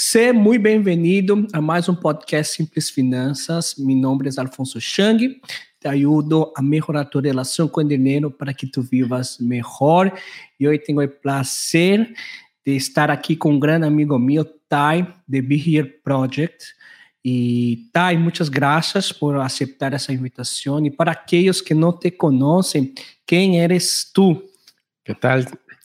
Seja muito bem-vindo a mais um podcast Simples Finanças. Meu nome é Alfonso Chang. Te ajudo a melhorar tua relação com o dinheiro para que tu vivas melhor. E hoje tenho o prazer de estar aqui com um grande amigo meu, Tai, de Be Here Project. E Tai, muitas graças por aceitar essa invitação. E para aqueles que não te conhecem, quem eres tu? Que tal?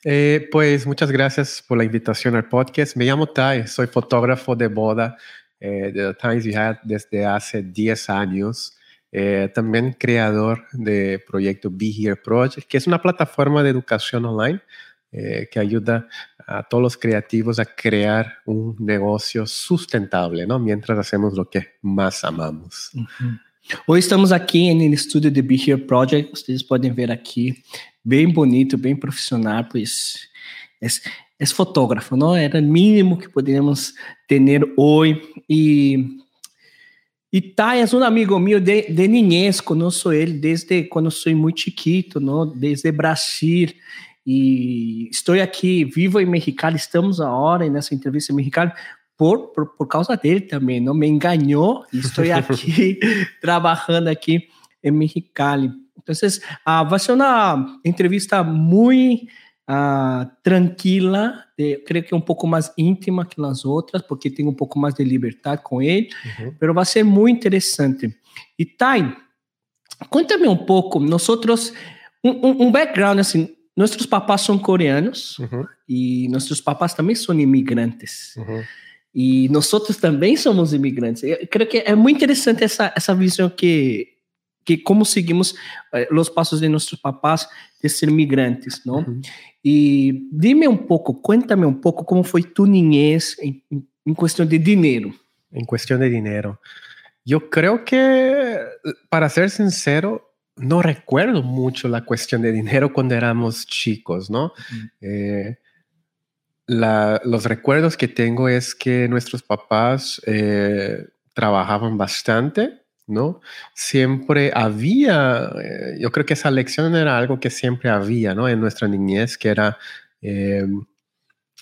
Eh, pues muchas gracias por la invitación al podcast. Me llamo Tai, soy fotógrafo de boda eh, de Times We Had desde hace 10 años. Eh, también creador de proyecto Be Here Project, que es una plataforma de educación online eh, que ayuda a todos los creativos a crear un negocio sustentable, ¿no? Mientras hacemos lo que más amamos. Uh -huh. Hoje estamos aqui no estúdio de Be Here Project. Vocês podem ver aqui bem bonito, bem profissional, pois é, é fotógrafo, não? Era o mínimo que poderíamos ter hoje. E, e Tai é um amigo meu de, de niñez, conheço ele desde quando sou muito chiquito, não? desde Brasil. E estou aqui, vivo em Mexicali, estamos agora nessa entrevista em Mexicali, por, por, por causa dele também, não me enganou, estou aqui trabalhando aqui em Mexicali. Entonces, uh, va a ser una entrevista muy uh, tranquila, de, creo que un poco más íntima que las otras, porque tengo un poco más de libertad con él, uh -huh. pero va a ser muy interesante. Y Tai, cuéntame un poco, nosotros, un, un, un background así, nuestros papás son coreanos uh -huh. y nuestros papás también son inmigrantes. Uh -huh. Y nosotros también somos inmigrantes. Eu creo que é muito interessante essa, essa visão que que como seguimos eh, os passos de nossos papás de ser migrantes, não? Uhum. E dime um pouco, cuéntame um pouco como foi tu niñez em, em questão de dinheiro. Em questão de dinheiro, eu creio que, para ser sincero, no recuerdo mucho la cuestión de dinero cuando éramos chicos, ¿no? Mm. Eh, la, los recuerdos que tengo es que nuestros papás eh, trabajaban bastante ¿no? Siempre había, eh, yo creo que esa lección era algo que siempre había, ¿no? En nuestra niñez, que era eh,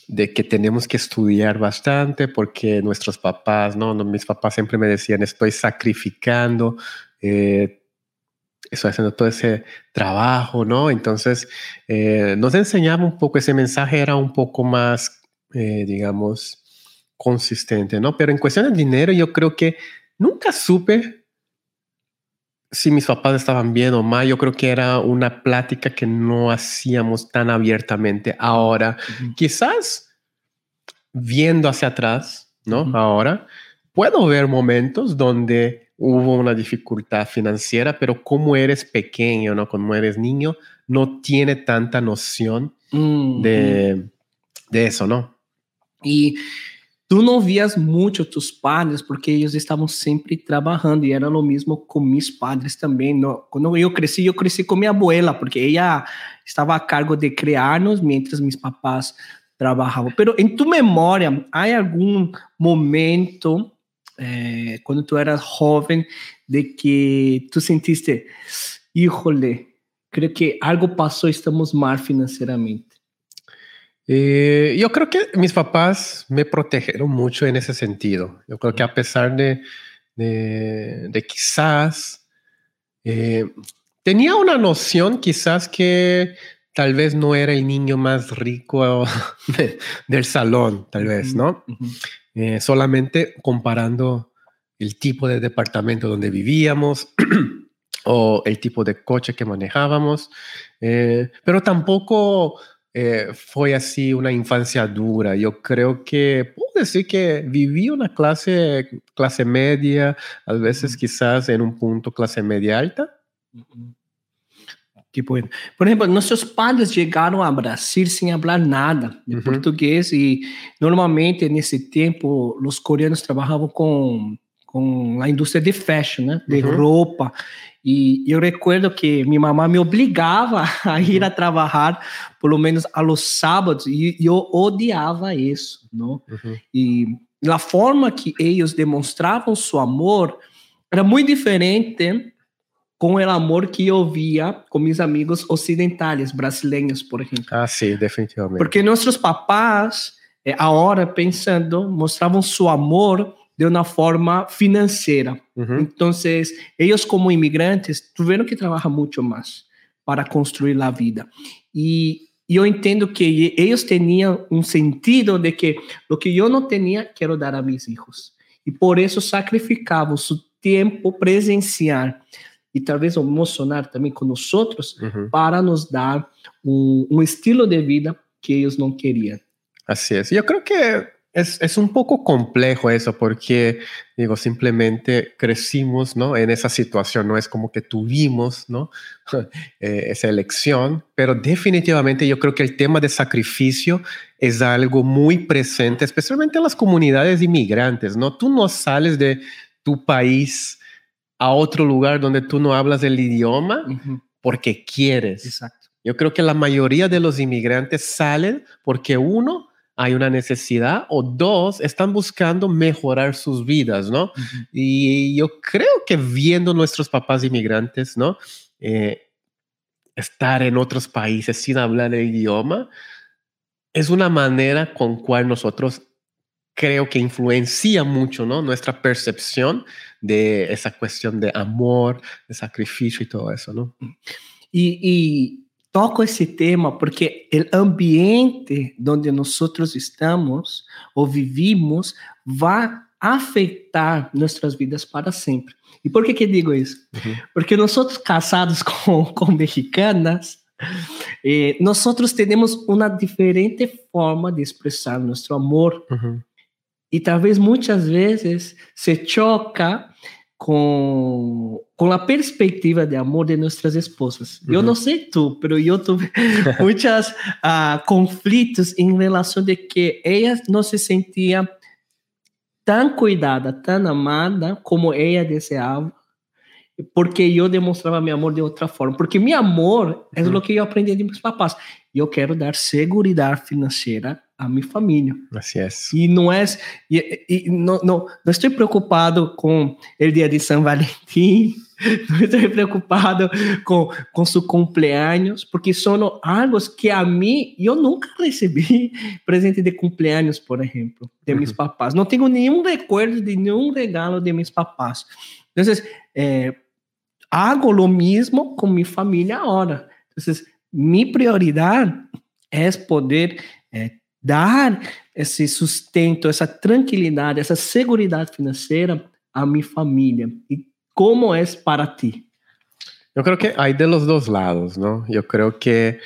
de que tenemos que estudiar bastante porque nuestros papás, ¿no? Mis papás siempre me decían, estoy sacrificando, eh, estoy haciendo todo ese trabajo, ¿no? Entonces, eh, nos enseñaba un poco, ese mensaje era un poco más, digamos, consistente, ¿no? Pero en cuestión de dinero, yo creo que nunca supe si mis papás estaban bien o mal, yo creo que era una plática que no hacíamos tan abiertamente ahora. Uh -huh. Quizás viendo hacia atrás, ¿no? Uh -huh. Ahora, puedo ver momentos donde hubo una dificultad financiera, pero como eres pequeño, ¿no? Como eres niño, no tiene tanta noción uh -huh. de, de eso, ¿no? Y tu não vias muito tus padres porque eles estavam sempre trabalhando e era o mesmo com meus padres também. No, quando eu cresci, eu cresci com minha abuela porque ela estava a cargo de criar-nos mientras meus papás trabalhavam. Pero em tu memória, há algum momento eh, quando tu eras jovem de que tu sentiste, híjole, creio que algo passou, estamos mal financeiramente? Eh, yo creo que mis papás me protegieron mucho en ese sentido. Yo creo que a pesar de, de, de quizás eh, tenía una noción quizás que tal vez no era el niño más rico de, del salón, tal vez, ¿no? Uh -huh. eh, solamente comparando el tipo de departamento donde vivíamos o el tipo de coche que manejábamos, eh, pero tampoco eh, fue así una infancia dura. Yo creo que puedo decir que viví una clase, clase media, a veces quizás en un punto clase media alta. Que bueno. Por ejemplo, nuestros padres llegaron a Brasil sin hablar nada de uh -huh. portugués y normalmente en ese tiempo los coreanos trabajaban con, con la industria de fashion, né? de uh -huh. roupa. E eu recuerdo que minha mamãe me obrigava a ir a trabalhar, pelo menos aos sábados, e eu odiava isso, não? Uhum. E a forma que eles demonstravam seu amor era muito diferente com o amor que eu via com meus amigos ocidentais, brasileiros, por exemplo. Ah, sim, definitivamente. Porque nossos papás eh, ahora pensando, mostravam seu amor de uma forma financeira. Uhum. Então, eles como imigrantes tiveram que trabalhar muito mais para construir a vida. E eu entendo que eles tinham um sentido de que o que eu não tinha, quero dar a meus filhos. E por isso sacrificavam seu tempo presencial e talvez emocionar também com nós outros Uhum. para nos dar um, um estilo de vida que eles não queriam. Así es. Yo creo que es, es un poco complejo eso porque, digo, simplemente crecimos, ¿no? En esa situación, no es como que tuvimos, ¿no? Eh, esa elección, pero definitivamente yo creo que el tema de sacrificio es algo muy presente, especialmente en las comunidades inmigrantes, ¿no? Tú no sales de tu país a otro lugar donde tú no hablas el idioma porque quieres. Exacto. Yo creo que la mayoría de los inmigrantes salen porque uno, hay una necesidad o dos, están buscando mejorar sus vidas, ¿no? Uhum. Y yo creo que viendo nuestros papás inmigrantes, ¿no? Eh, estar en otros países sin hablar el idioma es una manera con cual nosotros creo que influencia mucho, ¿no? Nuestra percepción de esa cuestión de amor, de sacrificio y todo eso, ¿no? E, e toco esse tema porque o ambiente onde nós estamos ou vivimos vai afetar nossas vidas para sempre. E por que que digo isso? Uhum. Porque nós casados com, com mexicanas, eh, nós temos uma diferente forma de expressar nosso amor Ujú. e talvez muitas vezes se choca com, com a perspectiva de amor de nossas esposas. Eu Uhum. não sei tu, mas eu tive muitos ah, conflitos em relação de que ela não se sentia tão cuidada, tão amada como ela desejava, porque eu demonstrava meu amor de outra forma. Porque meu amor é Uhum. o que eu aprendi de meus papás. Eu quero dar segurança financeira a minha família. Así es. E não é. E, e não, não, não estou preocupado com o dia de São Valentim, não estou preocupado com, com seu cumpleaños, porque são algo que a mim, eu nunca recebi presente de cumpleaños, por exemplo, de meus Uhum. papás. Não tenho nenhum recuerdo de nenhum regalo de meus papás. Então, eh, hago lo mismo com minha família agora. Então, minha prioridade é poder eh, dar esse sustento, essa tranquilidade, essa segurança financeira a minha família. E como é para ti? Yo creo que hay de los dos lados, ¿no? Yo creo que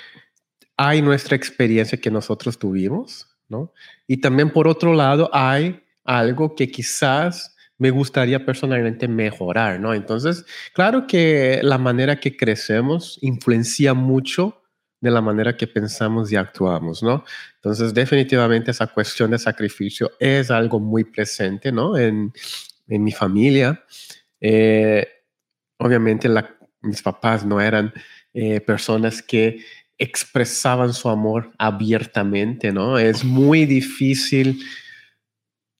hay nuestra experiencia que nosotros tuvimos, ¿no? Y también por otro lado hay algo que quizás me gustaría personalmente mejorar, ¿no? Entonces, claro que la manera que crecemos influencia mucho de la manera que pensamos y actuamos, ¿no? Entonces, definitivamente esa cuestión de sacrificio es algo muy presente, ¿no? En, en mi familia. Eh, obviamente la, mis papás no eran eh, personas que expresaban su amor abiertamente, ¿no? Es muy difícil.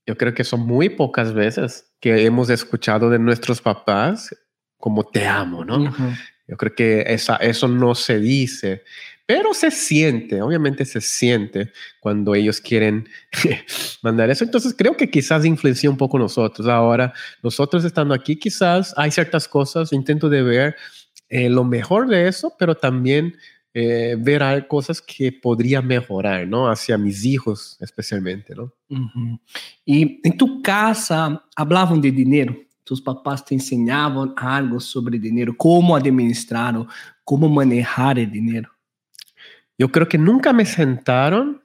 Yo creo que son muy pocas veces que hemos escuchado de nuestros papás como te amo, ¿no? Uhum. Yo creo que esa, eso no se dice, pero se siente, obviamente se siente cuando ellos quieren mandar eso. Entonces creo que quizás influencia un poco nosotros. Ahora, nosotros estando aquí, quizás hay ciertas cosas, intento de ver eh, lo mejor de eso, pero también eh, ver hay cosas que podría mejorar, ¿no? Hacia mis hijos especialmente, ¿no? Uhum. E em tu casa, hablavam de dinheiro? Tus papás te ensinavam algo sobre dinheiro? Como administrar ou como manejar o dinheiro? Yo creo que nunca me sentaron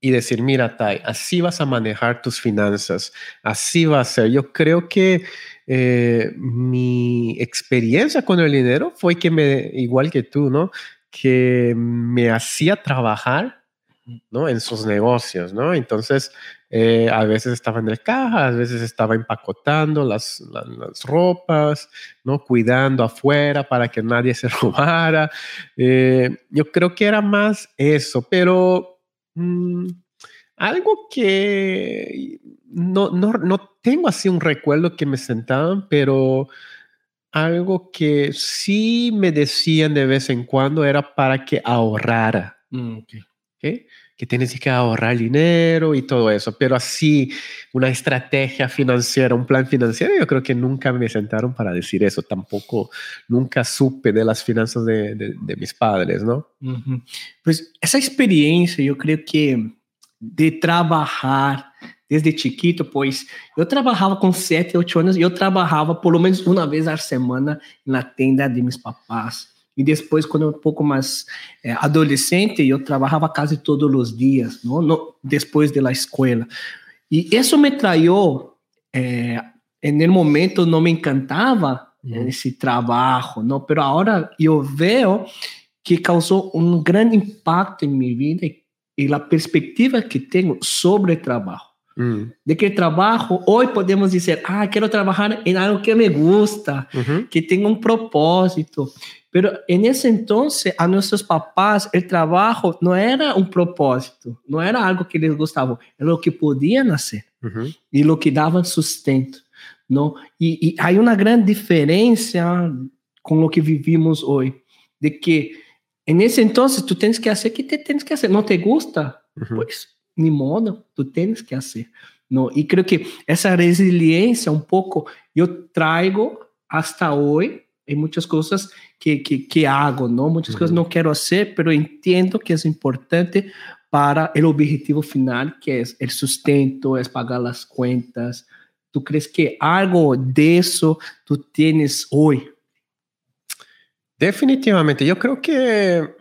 y decir, mira, Tai, así vas a manejar tus finanzas, así va a ser. Yo creo que eh, mi experiencia con el dinero fue que me, igual que tú, ¿no? Que me hacía trabajar, ¿no? En sus negocios, ¿no? Entonces, eh, a veces estaba en el caja, a veces estaba empacotando las, la- las ropas, ¿no? Cuidando afuera para que nadie se robara. Eh, yo creo que era más eso, pero mm, algo que no, no, no tengo así un recuerdo que me sentaban, pero algo que sí me decían de vez en cuando era para que ahorrara. Ok. ¿Ok? que tienes que ahorrar dinero y todo eso, pero así una estrategia financiera, un plan financiero, yo creo que nunca me sentaron para decir eso, tampoco nunca supe de las finanzas de, de, mis padres, ¿no? Pues esa experiencia, yo creo que de trabajar desde chiquito, pues eu trabalhava com 7, 8 anos e eu trabalhava pelo menos uma vez a semana na tenda de meus papás. E depois, quando eu um pouco mais é, adolescente, eu trabalhava quase todos os dias, não? No, depois da escola. E isso me traiu. É, no momento não me encantava uhum. esse trabalho, não? Mas agora eu vejo que causou um grande impacto em minha vida e, e a perspectiva que tenho sobre o trabalho. Mm. De que trabajo, hoy podemos decir, ah, quiero trabajar en algo que me gusta, uh -huh. que tenga un propósito. Pero en ese entonces, a nuestros papás, el trabajo no era un propósito, no era algo que les gustaba, era lo que podían hacer uh -huh. y lo que daban sustento. ¿no? Y, y hay una gran diferencia con lo que vivimos hoy, de que en ese entonces tú tienes que hacer, ¿qué te tienes que hacer? ¿No te gusta? Uh -huh. Pues ni modo, tú tienes que hacer. ¿no? Y creo que esa resiliencia un poco yo traigo hasta hoy en muchas cosas que, que, que hago, ¿no? Muchas cosas no quiero hacer, pero entiendo que es importante para el objetivo final, que es el sustento, es pagar las cuentas. ¿Tú crees que algo de eso tú tienes hoy? Definitivamente, yo creo que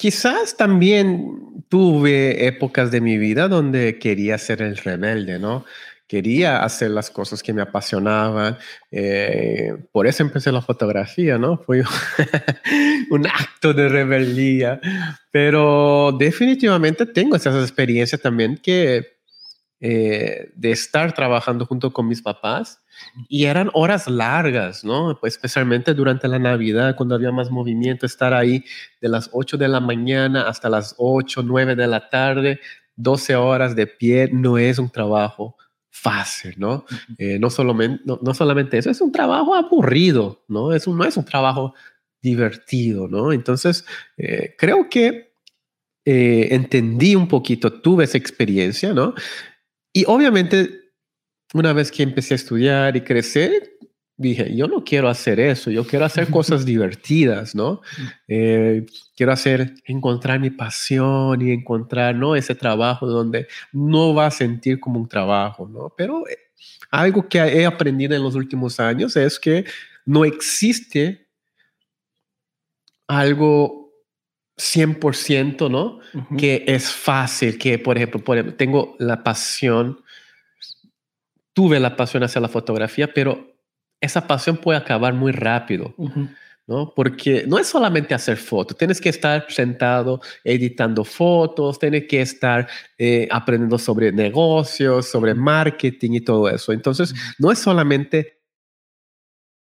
quizás también tuve épocas de mi vida donde quería ser el rebelde, ¿no? Quería hacer las cosas que me apasionaban. Eh, por eso empecé la fotografía, ¿no? Fue un acto de rebeldía. Pero definitivamente tengo esas experiencias también que eh, de estar trabajando junto con mis papás y eran horas largas, ¿no? Pues especialmente durante la Navidad, cuando había más movimiento, estar ahí de las 8 de la mañana hasta las 8, 9 de la tarde, 12 horas de pie, no es un trabajo fácil, ¿no? Eh, no, solamente, no, solamente eso, es un trabajo aburrido, ¿no? Es un, no es un trabajo divertido, ¿no? Entonces, eh, creo que entendí un poquito, tuve esa experiencia, ¿no? Y obviamente, una vez que empecé a estudiar y crecer, dije, yo no quiero hacer eso, yo quiero hacer cosas divertidas, ¿no? Eh, quiero hacer, encontrar mi pasión y encontrar, ¿no? Ese trabajo donde no va a sentir como un trabajo, ¿no? Pero eh, algo que he aprendido en los últimos años es que no existe algo 100%, ¿no? Que es fácil, que por ejemplo, por ejemplo, tengo la pasión, tuve la pasión hacia la fotografía, pero esa pasión puede acabar muy rápido, ¿no? Porque no es solamente hacer fotos, tienes que estar sentado editando fotos, tienes que estar eh, aprendiendo sobre negocios, sobre marketing y todo eso. Entonces, no es solamente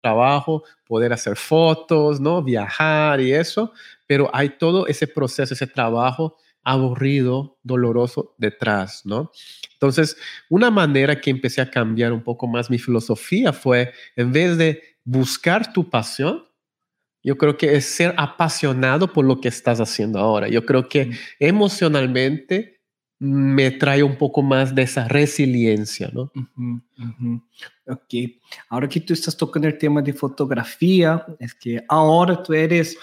trabajo, poder hacer fotos, ¿no? Viajar y eso, pero hay todo ese proceso, ese trabajo aburrido, doloroso detrás, ¿no? Entonces, una manera que empecé a cambiar un poco más mi filosofía fue, en vez de buscar tu pasión, yo creo que es ser apasionado por lo que estás haciendo ahora. Yo creo que emocionalmente me trae un poco más de esa resiliencia, ¿no? Ok. Ahora que tú estás tocando el tema de fotografía, es que ahora tú eres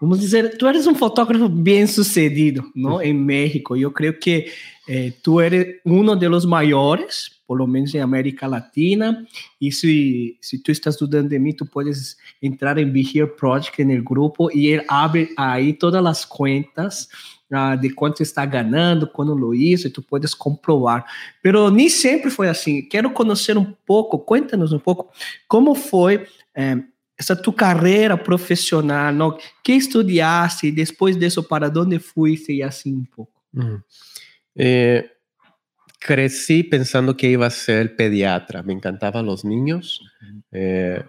vamos dizer, tu eres um fotógrafo bem sucedido, não? Em México. Eu creio que eh, tu eres um dos maiores, pelo menos em América Latina. E se, se tu estás dudando de mim, tu podes entrar em Be Here Project, no grupo, e ele abre aí todas as contas ah, de quanto está ganhando, quando lo hizo, e tu podes comprovar. Pero nem sempre foi assim. Quero conhecer um pouco, conta-nos um pouco, como foi... Eh, essa tua carreira profissional, não? que estudiaste, depois disso, para onde fuiste e assim um pouco? Hum. Eh, crecí pensando que iba a ser pediatra. Me encantaban los niños. Eh,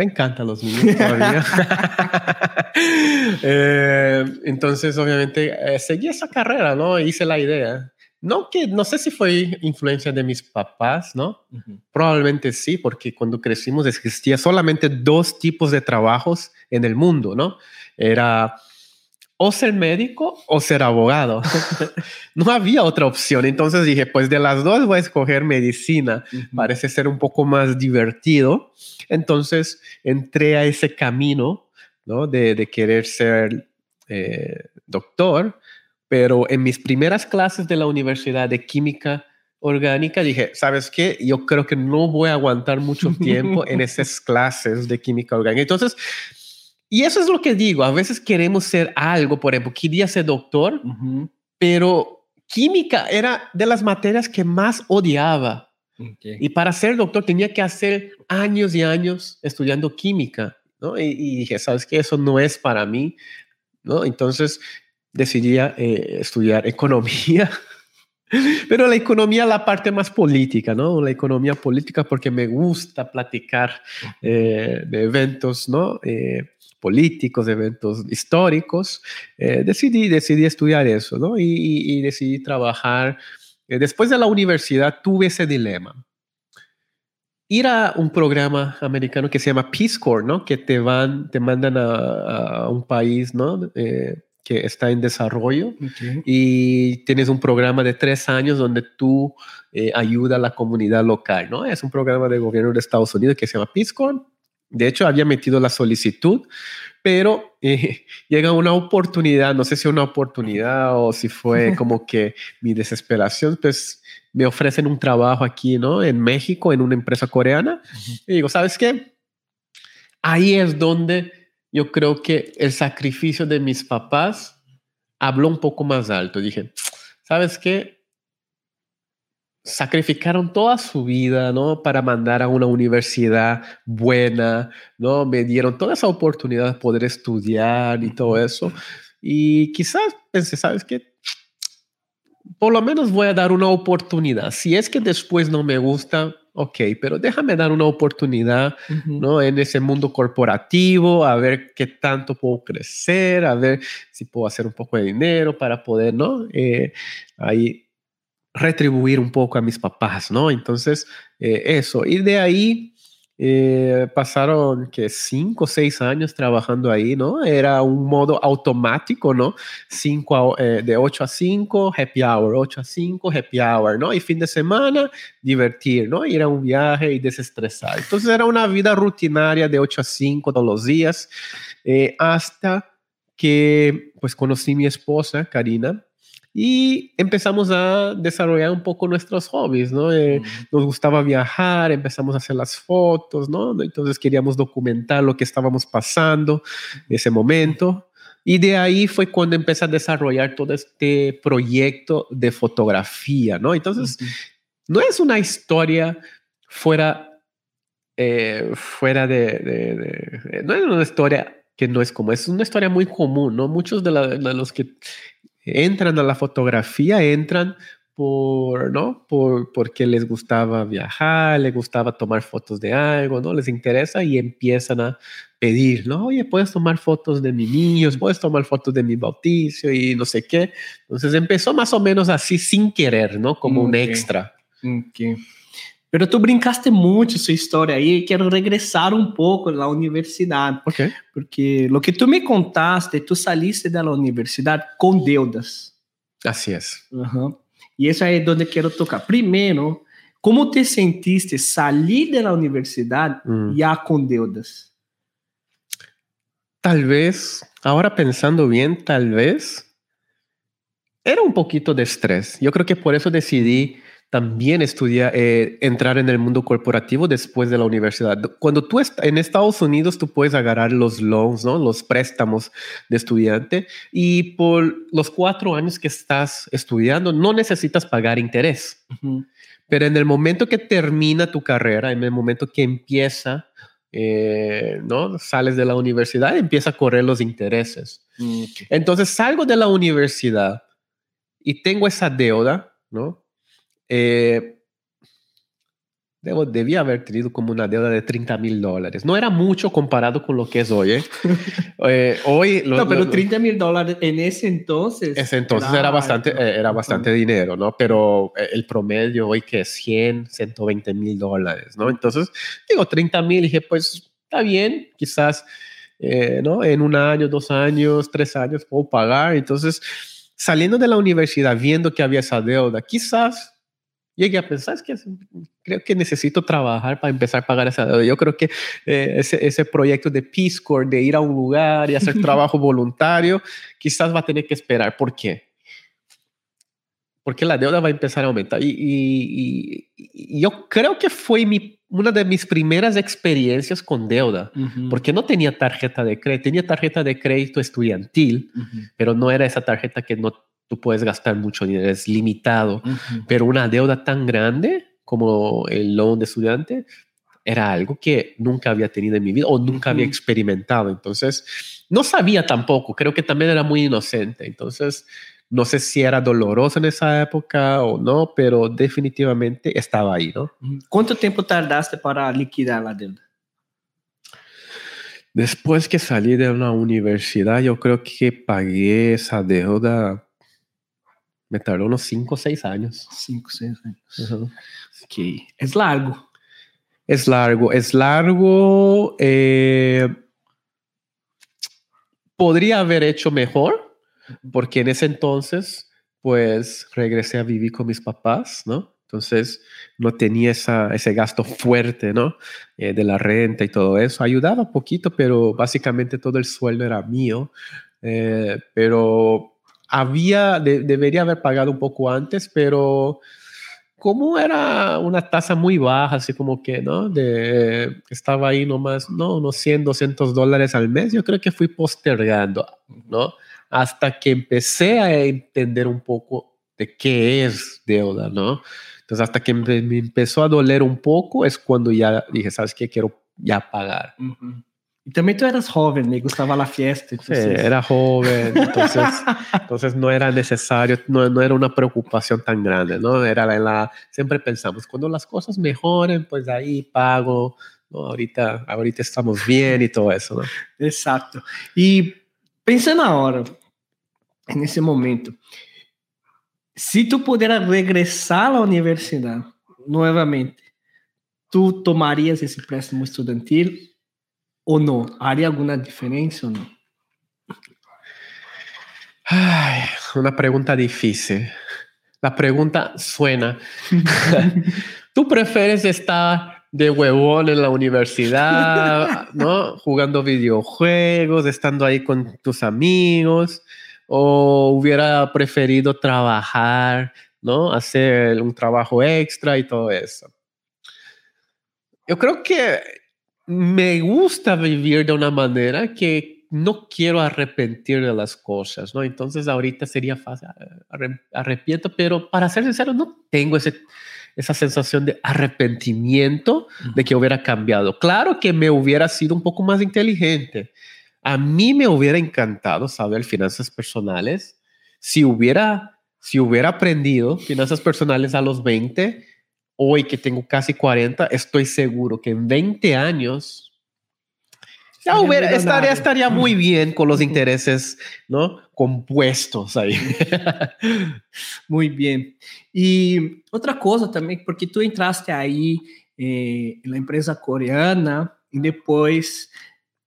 me encantan los niños todavía. eh, entonces, obviamente, eh, seguí esa carrera, ¿no? Hice la idea. No, que no sé si fue influencia de mis papás, ¿no? Probablemente sí, porque cuando crecimos existía solamente dos tipos de trabajos en el mundo, ¿no? Era o ser médico o ser abogado. no había otra opción. Entonces dije, pues de las dos voy a escoger medicina. Parece ser un poco más divertido. Entonces entré a ese camino ¿no? de, querer ser eh, doctor, pero en mis primeras clases de la Universidad de Química Orgánica dije, ¿sabes qué? Yo creo que no voy a aguantar mucho tiempo en esas clases de química orgánica. Entonces, y eso es lo que digo, a veces queremos ser algo, por ejemplo, quería ser doctor, pero química era de las materias que más odiaba. Y para ser doctor tenía que hacer años y años estudiando química, ¿no? Y, dije, ¿sabes qué? Eso no es para mí, ¿no? Entonces decidí eh, estudiar economía. Pero la economía, la parte más política, ¿no? La economía política porque me gusta platicar eh, de eventos, ¿no? Eh, políticos, eventos históricos, eh, decidí, decidí estudiar eso, ¿no? Y, decidí trabajar. Eh, después de la universidad tuve ese dilema. Ir a un programa americano que se llama Peace Corps, ¿no? Que te van, te mandan a, un país, ¿no? Eh, que está en desarrollo y tienes un programa de tres años donde tú ayudas a la comunidad local, ¿no? Es un programa de gobierno de Estados Unidos que se llama Peace Corps de hecho, había metido la solicitud, pero eh, llega una oportunidad, no sé si una oportunidad o si fue como que mi desesperación, pues me ofrecen un trabajo aquí, ¿no? En México, en una empresa coreana. Y digo, ¿sabes qué? Ahí es donde yo creo que el sacrificio de mis papás habló un poco más alto. Dije, ¿sabes qué? Sacrificaron toda su vida, ¿no? Para mandar a una universidad buena, ¿no? Me dieron toda esa oportunidad de poder estudiar y todo eso. Y quizás pensé, ¿sabes qué? Por lo menos voy a dar una oportunidad. Si es que después no me gusta, ok, pero déjame dar una oportunidad, ¿no? En ese mundo corporativo, a ver qué tanto puedo crecer, a ver si puedo hacer un poco de dinero para poder, ¿no? Eh, ahí retribuir un poco a mis papás, ¿no? Entonces, eh, eso. Y de ahí eh, pasaron que cinco o seis años trabajando ahí, ¿no? Era un modo automático, ¿no? Cinco eh, de 8 a 5, happy hour, 8 a 5, happy hour, ¿no? Y fin de semana, divertir, ¿no? Ir a un viaje y desestresar. Entonces era una vida rutinaria de 8 a 5 todos los días, hasta que pues conocí a mi esposa, Karina, y empezamos a desarrollar un poco nuestros hobbies, ¿no? Eh, nos gustaba viajar, empezamos a hacer las fotos, ¿no? Entonces queríamos documentar lo que estábamos pasando en ese momento. Y de ahí fue cuando empecé a desarrollar todo este proyecto de fotografía, ¿no? Entonces, no es una historia fuera, eh, fuera de, No es una historia que no es como, es una historia muy común, ¿no? Muchos de, de los que entran a la fotografía, entran por, ¿no? Por, porque les gustaba viajar, les gustaba tomar fotos de algo, ¿no? Les interesa y empiezan a pedir, ¿no? Oye, puedes tomar fotos de mis niños, puedes tomar fotos de mi bautizo y no sé qué. Entonces empezó más o menos así sin querer, ¿no? Como un extra. Okay. Pero tú brincaste mucho su historia y quiero regresar un poco a la universidad. Okay. Porque lo que tú me contaste, tú saliste de la universidad con deudas. Así es. Y eso es donde quiero tocar. Primero, ¿cómo te sentiste salir de la universidad mm. ya con deudas? Tal vez, ahora pensando bien, tal vez era un poquito de estrés. Yo creo que por eso decidí también estudia, eh, entrar en el mundo corporativo después de la universidad. Cuando tú estás en Estados Unidos, tú puedes agarrar los loans, ¿no? los préstamos de estudiante y por los cuatro años que estás estudiando no necesitas pagar interés. Pero en el momento que termina tu carrera, en el momento que empieza, eh, ¿no? Sales de la universidad, empieza a correr los intereses. Mm, Entonces salgo de la universidad y tengo esa deuda, ¿no? Eh, debo, debía haber tenido como una deuda de 30 mil dólares. No era mucho comparado con lo que es hoy. ¿eh? eh hoy no, pero 30 mil dólares en ese entonces. Ese entonces era bastante, eh, era bastante dinero, ¿no? Pero el promedio hoy que es 100, 120 mil dólares, ¿no? Entonces, digo, 30 mil, dije, pues está bien, quizás eh, ¿no? En un año, dos años, tres años puedo pagar. Entonces, saliendo de la universidad, viendo que había esa deuda, quizás llegué a pensar, es que creo que necesito trabajar para empezar a pagar esa deuda. Yo creo que eh, ese, ese, proyecto de Peace Corps, de ir a un lugar y hacer trabajo voluntario, quizás va a tener que esperar. ¿Por qué? Porque la deuda va a empezar a aumentar. Y, y, y yo creo que fue mi, una de mis primeras experiencias con deuda, uh -huh. porque no tenía tarjeta de crédito, tenía tarjeta de crédito estudiantil, uh -huh. pero no era esa tarjeta que no tú puedes gastar mucho dinero, es limitado, uh -huh. pero una deuda tan grande como el loan de estudiante era algo que nunca había tenido en mi vida o nunca uh -huh. había experimentado. Entonces, no sabía tampoco, creo que también era muy inocente. Entonces, no sé si era doloroso en esa época o no, pero definitivamente estaba ahí, ¿no? ¿Cuánto tiempo tardaste para liquidar la deuda? Después que salí de la universidad, yo creo que pagué esa deuda me tardó unos 5 o 6 años. 5 o 6 años. Uh -huh. Ok. Es largo. Es largo. Es largo. Eh, podría haber hecho mejor, porque en ese entonces, pues regresé a vivir con mis papás, ¿no? Entonces no tenía esa, ese gasto fuerte, ¿no? Eh, de la renta y todo eso. Ayudaba un poquito, pero básicamente todo el sueldo era mío. Eh, pero había, de, debería haber pagado un poco antes, pero como era una tasa muy baja, así como que, ¿no? De, estaba ahí nomás, ¿no? Unos 100, 200 dólares al mes, yo creo que fui postergando, ¿no? Hasta que empecé a entender un poco de qué es deuda, ¿no? Entonces, hasta que me, me empezó a doler un poco, es cuando ya dije, ¿sabes qué? Quiero ya pagar. Uh -huh. Y también tú eras joven, me gustaba la fiesta. Entonces... Sí, era joven, entonces, entonces no era necesario, no, no, era una preocupación tan grande, ¿no? Era la, la, siempre pensamos, cuando las cosas mejoren, pues ahí pago, ¿no? Ahorita, ahorita estamos bien y todo eso, ¿no? Exacto. Y pensando ahora, en ese momento, si tú pudieras regresar a la universidad nuevamente, ¿tú tomarías ese préstamo estudiantil o no? ¿Haría alguna diferencia o no? Ay, una pregunta difícil. La pregunta suena. ¿Tú prefieres estar de huevón en la universidad, ¿no? Jugando videojuegos, estando ahí con tus amigos, o hubiera preferido trabajar, ¿no? Hacer un trabajo extra y todo eso. Yo creo que me gusta vivir de una manera que no quiero arrepentir de las cosas, ¿no? Entonces ahorita sería fácil, arrepiento, pero para ser sincero, no tengo ese, esa sensación de arrepentimiento de que hubiera cambiado. Claro que me hubiera sido un poco más inteligente. A mí me hubiera encantado saber finanzas personales. Si hubiera, si hubiera aprendido finanzas personales a los 20, hoy que tengo casi 40, estoy seguro que en 20 años ya hubiera, estaría, estaría muy bien con los intereses ¿no? compuestos ahí. muy bien. Y otra cosa también, porque tú entraste ahí eh, en la empresa coreana y después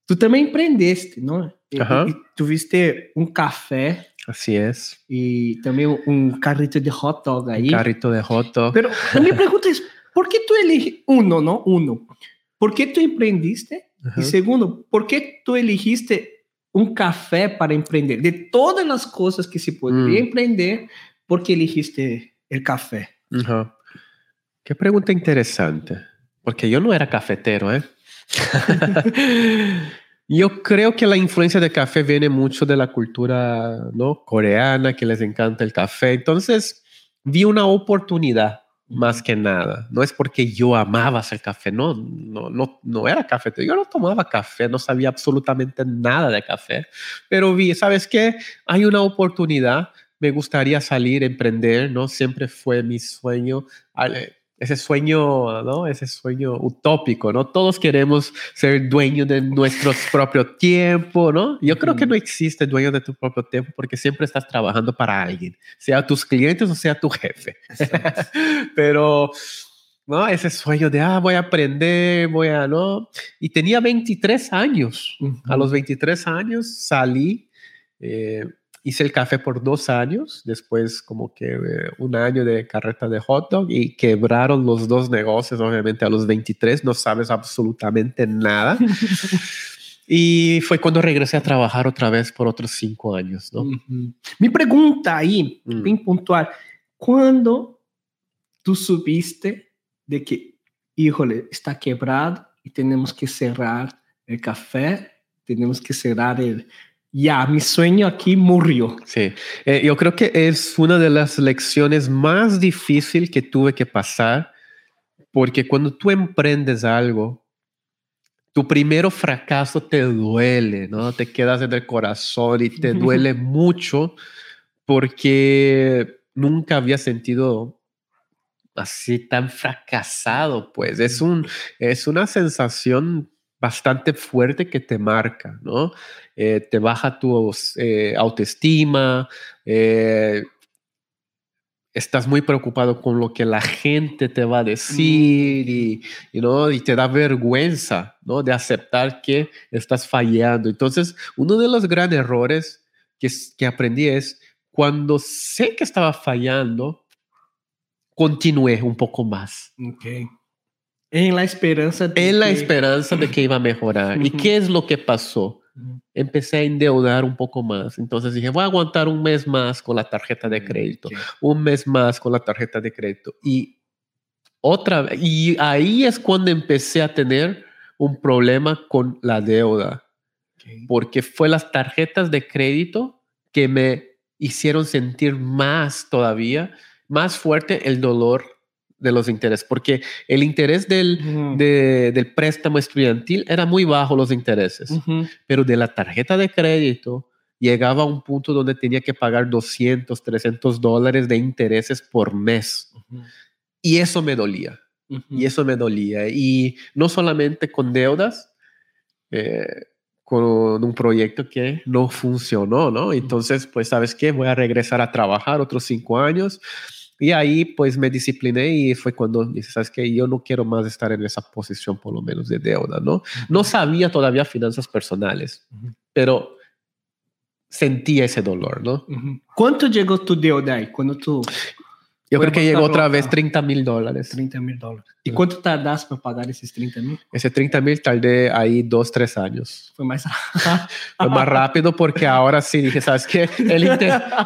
tú también emprendeste, ¿no? Y, y tuviste un café. Así es. Y también un carrito de hot dog ahí. Un carrito de hot dog. Pero mi pregunta es, ¿por qué tú elegiste, uno, ¿no? Uno, ¿por qué tú emprendiste? Ajá. Y segundo, ¿por qué tú elegiste un café para emprender? De todas las cosas que se podría mm. emprender, ¿por qué elegiste el café? Ajá. Qué pregunta interesante. Porque yo no era cafetero, ¿eh? Yo creo que la influencia del café viene mucho de la cultura ¿no? coreana, que les encanta el café. Entonces, vi una oportunidad más que nada. No es porque yo amaba hacer café, no, no, no, no era café. Yo no tomaba café, no sabía absolutamente nada de café, pero vi, ¿sabes qué? Hay una oportunidad, me gustaría salir, emprender, ¿no? Siempre fue mi sueño ese sueño, ¿no? Ese sueño utópico, ¿no? Todos queremos ser dueños de nuestro propio tiempo, ¿no? Yo creo que no existe dueño de tu propio tiempo porque siempre estás trabajando para alguien, sea tus clientes o sea tu jefe. Pero ¿no? Ese sueño de, ah, voy a aprender, voy a, ¿no? Y tenía 23 años. A los 23 años salí, eh, hice el café por dos años, después como que eh, un año de carreta de hot dog y quebraron los dos negocios, obviamente a los 23 no sabes absolutamente nada. y fue cuando regresé a trabajar otra vez por otros cinco años, ¿no? Mi pregunta ahí, mm. bien puntual, ¿cuándo tú subiste de que, híjole, está quebrado y tenemos que cerrar el café, tenemos que cerrar el... Ya, mi sueño aquí murió. Sí, eh, yo creo que es una de las lecciones más difíciles que tuve que pasar, porque cuando tú emprendes algo, tu primero fracaso te duele, ¿no? Te quedas en el corazón y te duele mucho porque nunca había sentido así tan fracasado, pues es, un, es una sensación bastante fuerte que te marca, ¿no? Eh, te baja tu eh, autoestima, eh, estás muy preocupado con lo que la gente te va a decir y, ¿no? y te da vergüenza ¿no? de aceptar que estás fallando. Entonces, uno de los grandes errores que, que aprendí es cuando sé que estaba fallando, continué un poco más. Okay. En la esperanza de En la esperanza de que iba a mejorar. ¿Y qué es lo que pasó? Empecé a endeudar un poco más. Entonces dije, voy a aguantar un mes más con la tarjeta de crédito, un mes más con la tarjeta de crédito. Y otra y ahí es cuando empecé a tener un problema con la deuda. Porque fue las tarjetas de crédito que me hicieron sentir más todavía más fuerte el dolor de los intereses, porque el interés del, del préstamo estudiantil era muy bajo los intereses, pero de la tarjeta de crédito llegaba a un punto donde tenía que pagar 200, 300 dólares de intereses por mes. Y eso me dolía. Y eso me dolía. Y no solamente con deudas, eh, con un proyecto que no funcionó, ¿no? Entonces, pues, ¿sabes qué? Voy a regresar a trabajar otros cinco años. Y ahí, pues, me discipliné y fue cuando dije, ¿sabes qué? Yo no quiero más estar en esa posición, por lo menos, de deuda, ¿no? No sabía todavía finanzas personales, pero sentía ese dolor, ¿no? ¿Cuánto llegó tu deuda ahí? Cuando tú yo creo que llegó otra vez 30 mil dólares. 30 mil dólares. ¿Y cuánto tardas para pagar esos 30 mil? Ese 30 mil tardé ahí dos, tres años. Fue más rápido. Fue más rápido porque ahora sí dije, ¿sabes qué? El,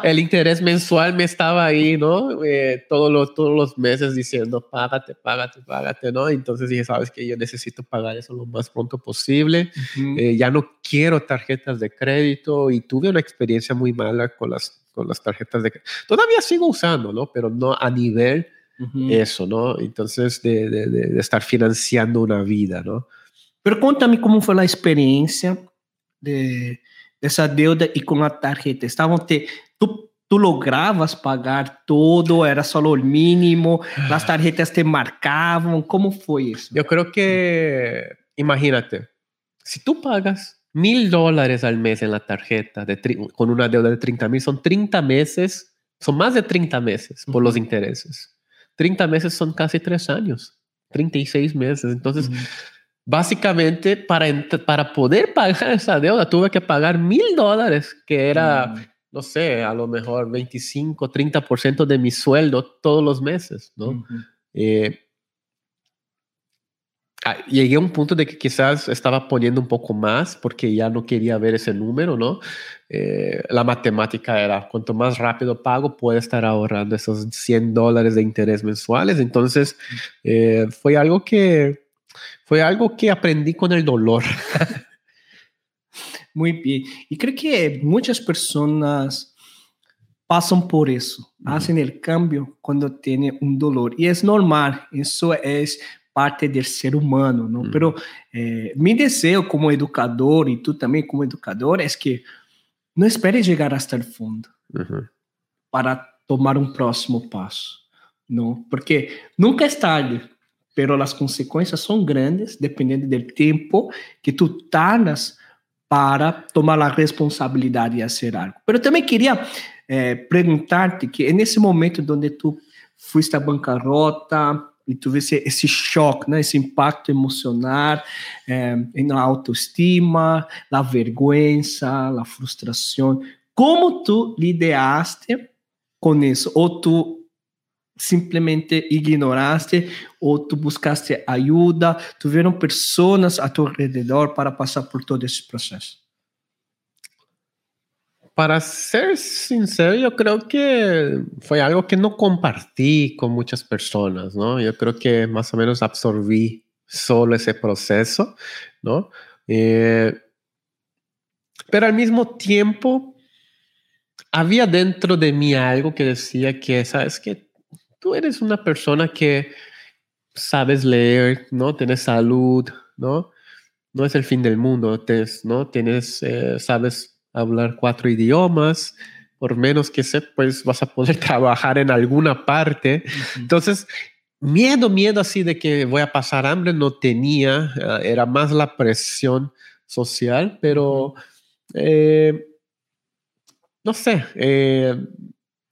el interés mensual me estaba ahí, ¿no? Eh, todos, los, todos los meses diciendo, págate, págate, págate, ¿no? Entonces dije, ¿sabes qué? Yo necesito pagar eso lo más pronto posible. Eh, ya no quiero tarjetas de crédito y tuve una experiencia muy mala con las con las tarjetas de Todavía sigo usando, ¿no? Pero no a nivel eso, ¿no? Entonces, de, de, de, estar financiando una vida, ¿no? Pero cuéntame cómo fue la experiencia de, esa deuda y con la tarjeta. Estaban te, tú, tú lograbas pagar todo, era solo el mínimo, las tarjetas te marcaban, ¿cómo fue eso? Yo creo que, imagínate, si tú pagas mil dólares al mes en la tarjeta de con una deuda de 30 mil, son 30 meses, son más de 30 meses por los intereses. 30 meses son casi tres años, 36 meses. Entonces, básicamente, para, para poder pagar esa deuda, tuve que pagar mil dólares, que era, no sé, a lo mejor 25, 30% de mi sueldo todos los meses, ¿no? Ah, llegué a un punto de que quizás estaba poniendo un poco más porque ya no quería ver ese número, ¿no? Eh, la matemática era, cuanto más rápido pago, puedo estar ahorrando esos 100 dólares de interés mensuales. Entonces, eh, fue algo que, fue algo que aprendí con el dolor. Muy bien. Y creo que muchas personas pasan por eso, hacen el cambio cuando tienen un dolor. Y es normal, eso es parte del ser humano, ¿no? Pero eh, mi deseo como educador y tú también como educador es que no esperes llegar hasta el fondo para tomar un próximo paso, ¿no? Porque nunca es tarde, pero las consecuencias son grandes dependiendo del tiempo que tú tardas para tomar la responsabilidad de hacer algo. Pero también quería eh, preguntarte que en ese momento donde tú fuiste a bancarrota, e tu vê esse, esse choque, né? esse impacto emocional eh, na autoestima, a vergonha, a frustração. Como tu lidiaste com isso? Ou tu simplesmente ignoraste ou tu buscaste ajuda? Tiveram pessoas a tu redor para passar por todo esse processo? Para ser sincero, yo creo que fue algo que no compartí con muchas personas, ¿no? Yo creo que más o menos absorbí solo ese proceso, ¿no? Eh, pero al mismo tiempo, había dentro de mí algo que decía que, sabes que tú eres una persona que sabes leer, ¿no? Tienes salud, ¿no? No es el fin del mundo, ¿no? Tienes, eh, sabes hablar cuatro idiomas, por menos que sé, pues vas a poder trabajar en alguna parte. Entonces, miedo, miedo así de que voy a pasar hambre no tenía, ah, era más la presión social, pero eh, no sé, eh,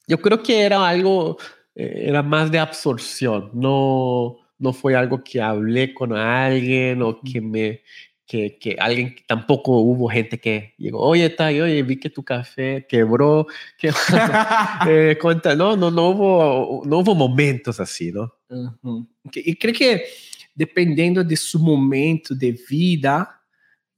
yo creo que era algo, eh, era más de absorción, no, no fue algo que hablé con alguien o que me, que, que, alguien, tampoco hubo gente que llegó, oye, Tai, oye, vi que tu café quebró, que, eh, cuenta, no, no, no hubo, no hubo momentos así, ¿no? Uhum. E creio que dependendo de seu momento de vida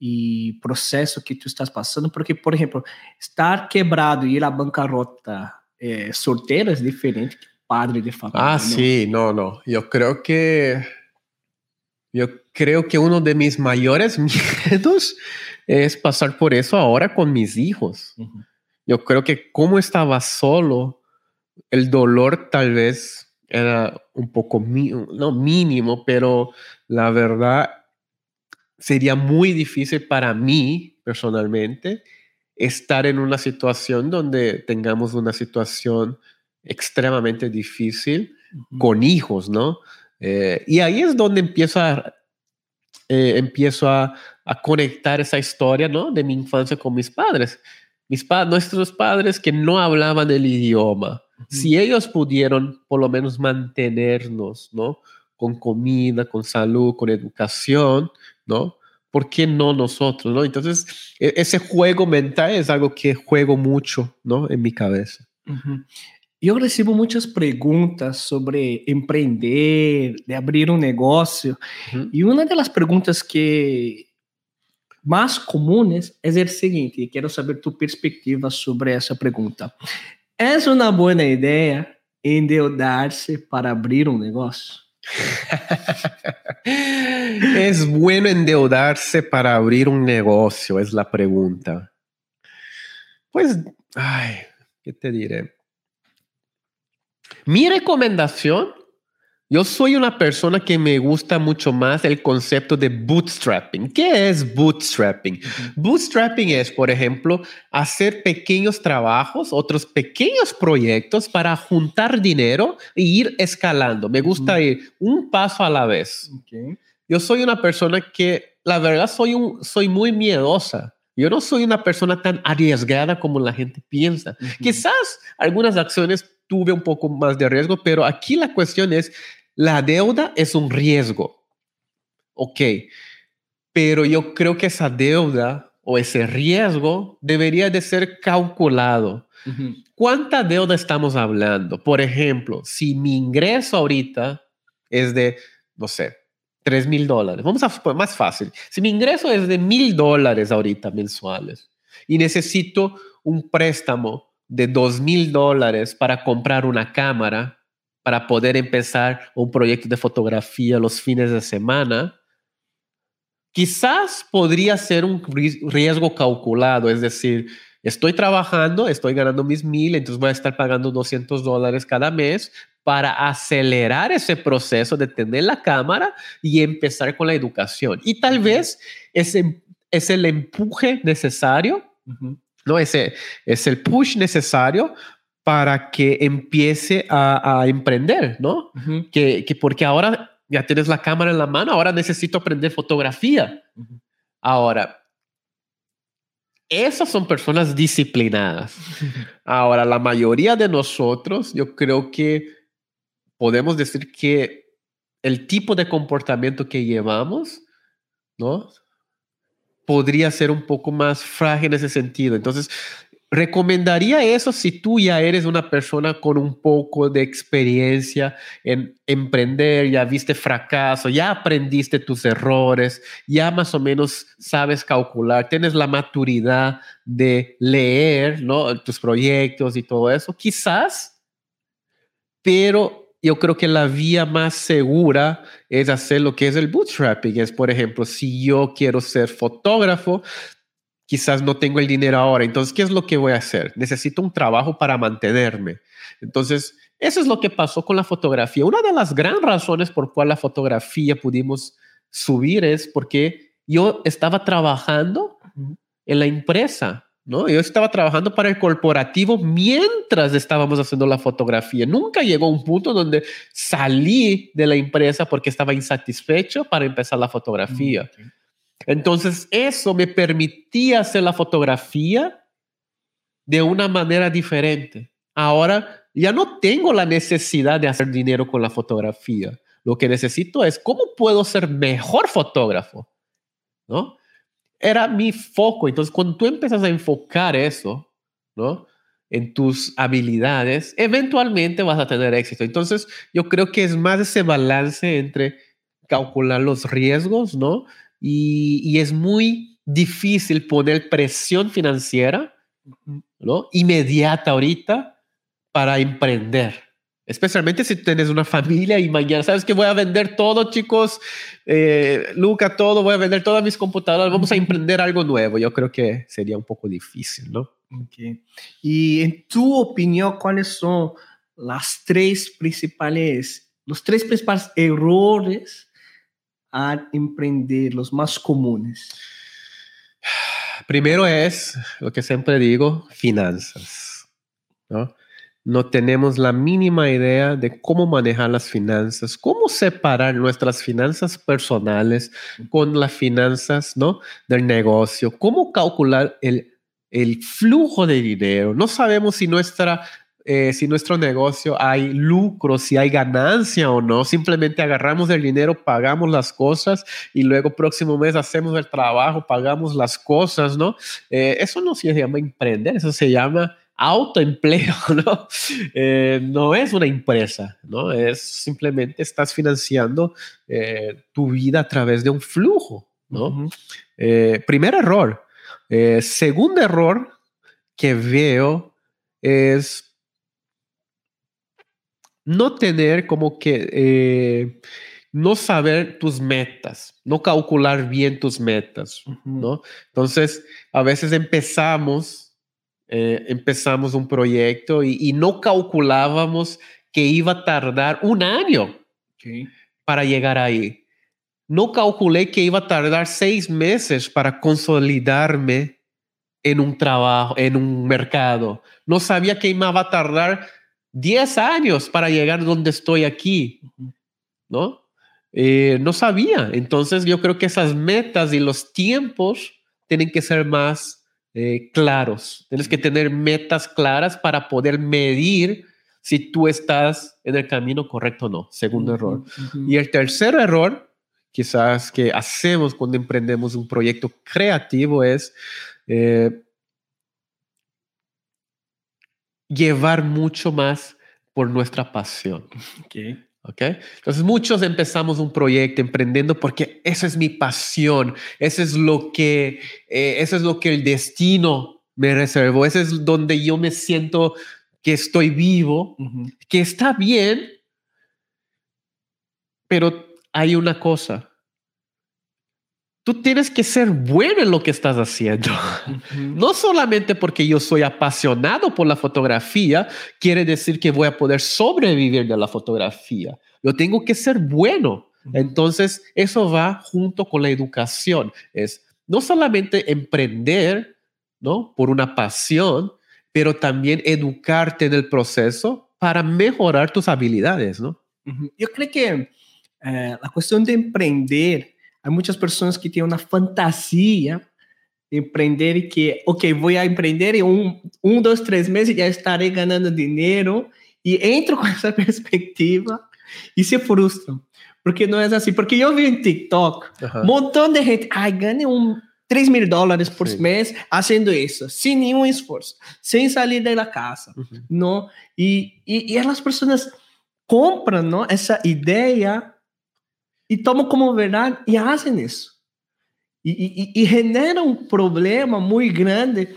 e processo que tu estás passando, porque, por exemplo, estar quebrado e ir à bancarrota é, solteiro é diferente que padre de família. Ah, sim, não, não. Eu creio que Yo creo que uno de mis mayores miedos es pasar por eso ahora con mis hijos. Yo creo que como estaba solo, el dolor tal vez era un poco, no mínimo, pero la verdad sería muy difícil para mí personalmente estar en una situación donde tengamos una situación extremadamente difícil con hijos, ¿no? Eh, y ahí es donde empiezo a, eh, empiezo a, a, conectar esa historia ¿no? de mi infancia con mis padres. Mis pa nuestros padres que no hablaban el idioma, uh -huh. si ellos pudieron por lo menos mantenernos, ¿no? Con comida, con salud, con educación, ¿no? ¿Por qué no nosotros, no? Entonces, e ese juego mental es algo que juego mucho, ¿no? En mi cabeza. Uh -huh. Eu recebo muitas perguntas sobre empreender, de abrir um negócio. Uhum. E uma das perguntas que mais comuns é o seguinte: e quero saber tua perspectiva sobre essa pergunta. É uma boa ideia endeudar-se para abrir um negócio? é bueno endeudarse para abrir um negócio? É a pergunta. Pois, ai, que te diré? Mi recomendación, yo soy una persona que me gusta mucho más el concepto de bootstrapping. ¿Qué es bootstrapping? Bootstrapping es, por ejemplo, hacer pequeños trabajos, otros pequeños proyectos para juntar dinero e ir escalando. Me gusta ir un paso a la vez. Yo soy una persona que, la verdad, soy, un, soy muy miedosa. Yo no soy una persona tan arriesgada como la gente piensa. Quizás algunas acciones tuve un poco más de riesgo, pero aquí la cuestión es, la deuda es un riesgo. Ok, pero yo creo que esa deuda o ese riesgo debería de ser calculado. Uh -huh. ¿Cuánta deuda estamos hablando? Por ejemplo, si mi ingreso ahorita es de, no sé, 3 mil dólares. Vamos a poner más fácil. Si mi ingreso es de mil dólares ahorita mensuales y necesito un préstamo de dos mil dólares para comprar una cámara para poder empezar un proyecto de fotografía los fines de semana, quizás podría ser un riesgo calculado, es decir, estoy trabajando, estoy ganando mis mil, entonces voy a estar pagando 200 dólares cada mes para acelerar ese proceso de tener la cámara y empezar con la educación. Y tal vez ese es el empuje necesario uh -huh ¿no? Ese es el push necesario para que empiece a, a emprender, ¿no? Uh -huh. que, que, porque ahora ya tienes la cámara en la mano, ahora necesito aprender fotografía. Uh -huh. Ahora, esas son personas disciplinadas. Ahora, la mayoría de nosotros, yo creo que podemos decir que el tipo de comportamiento que llevamos, ¿no? Podría ser un poco más frágil en ese sentido. Entonces, recomendaría eso si tú ya eres una persona con un poco de experiencia en emprender, ya viste fracaso, ya aprendiste tus errores, ya más o menos sabes calcular, tienes la maturidad de leer ¿no? tus proyectos y todo eso, quizás, pero yo creo que la vía más segura es hacer lo que es el bootstrapping. Es, por ejemplo, si yo quiero ser fotógrafo, quizás no tengo el dinero ahora. Entonces, ¿qué es lo que voy a hacer? Necesito un trabajo para mantenerme. Entonces, eso es lo que pasó con la fotografía. Una de las grandes razones por cual la fotografía pudimos subir es porque yo estaba trabajando en la empresa, ¿no? Yo estaba trabajando para el corporativo mientras estábamos haciendo la fotografía. Nunca llegó un punto donde salí de la empresa porque estaba insatisfecho para empezar la fotografía. Mm, entonces, eso me permitía hacer la fotografía de una manera diferente. Ahora ya no tengo la necesidad de hacer dinero con la fotografía. Lo que necesito es cómo puedo ser mejor fotógrafo, ¿no? Era mi foco. Entonces, cuando tú empiezas a enfocar eso, ¿no? En tus habilidades, eventualmente vas a tener éxito. Entonces, yo creo que es más ese balance entre calcular los riesgos, ¿no? y, es muy difícil poner presión financiera ¿no? inmediata ahorita para emprender. Especialmente si tienes una familia y mañana sabes que voy a vender todo, chicos, eh, Luca, todo, voy a vender todas mis computadoras, vamos a emprender algo nuevo. Yo creo que sería un poco difícil, ¿no? Okay. Y en tu opinión, ¿cuáles son las tres principales, los tres principales errores a emprender, los más comunes? Primero es lo que siempre digo, finanzas. ¿no? No tenemos la mínima idea de cómo manejar las finanzas, cómo separar nuestras finanzas personales con las finanzas ¿no? del negocio, cómo calcular el, el flujo de dinero. No sabemos si nuestra eh, si nuestro negocio hay lucro, si hay ganancia o no. Simplemente agarramos el dinero, pagamos las cosas y luego próximo mes hacemos el trabajo, pagamos las cosas, ¿no? Eh, eso no se llama emprender, eso se llama autoempleo, ¿no? Eh, no es una empresa, ¿no? Es simplemente estás financiando tu vida a través de un flujo, ¿no? primer error. segundo error que veo es no tener como que, eh, no saber tus metas, no calcular bien tus metas, ¿no? Entonces, a veces empezamos, eh, empezamos un proyecto y, no calculábamos que iba a tardar un año para llegar ahí. No calculé que iba a tardar seis meses para consolidarme en un trabajo, en un mercado. No sabía que iba a tardar 10 años para llegar donde estoy aquí, ¿no? Eh, no sabía. Entonces yo creo que esas metas y los tiempos tienen que ser más eh, claros. Tienes que tener metas claras para poder medir si tú estás en el camino correcto o no. Segundo error. Y el tercer error, quizás que hacemos cuando emprendemos un proyecto creativo es... Eh, llevar mucho más por nuestra pasión. Okay. Okay. Entonces muchos empezamos un proyecto emprendiendo porque esa es mi pasión, eso es lo que, eh, eso es lo que el destino me reservó, ese es donde yo me siento que estoy vivo, que está bien, pero hay una cosa, tú tienes que ser bueno en lo que estás haciendo. No solamente porque yo soy apasionado por la fotografía, quiere decir que voy a poder sobrevivir de la fotografía. Yo tengo que ser bueno. Entonces, eso va junto con la educación. Es no solamente emprender, ¿no? Por una pasión, pero también educarte en el proceso para mejorar tus habilidades, ¿no? Yo creo que eh, la cuestión de emprender Há muitas pessoas que têm uma fantasia de empreender e que, ok, vou a empreender em um, um, dois, três meses já estarei ganhando dinheiro e entro com essa perspectiva e se frustram. porque não é assim. Porque eu vi em TikTok um montão de gente, ai, ganha um 3 mil dólares por Sim. mês fazendo isso, sem nenhum esforço, sem sair da casa, uhum. não? E, e, e as pessoas compram não, essa ideia e tomam como verdade e fazem isso. E, e, e genera um problema muito grande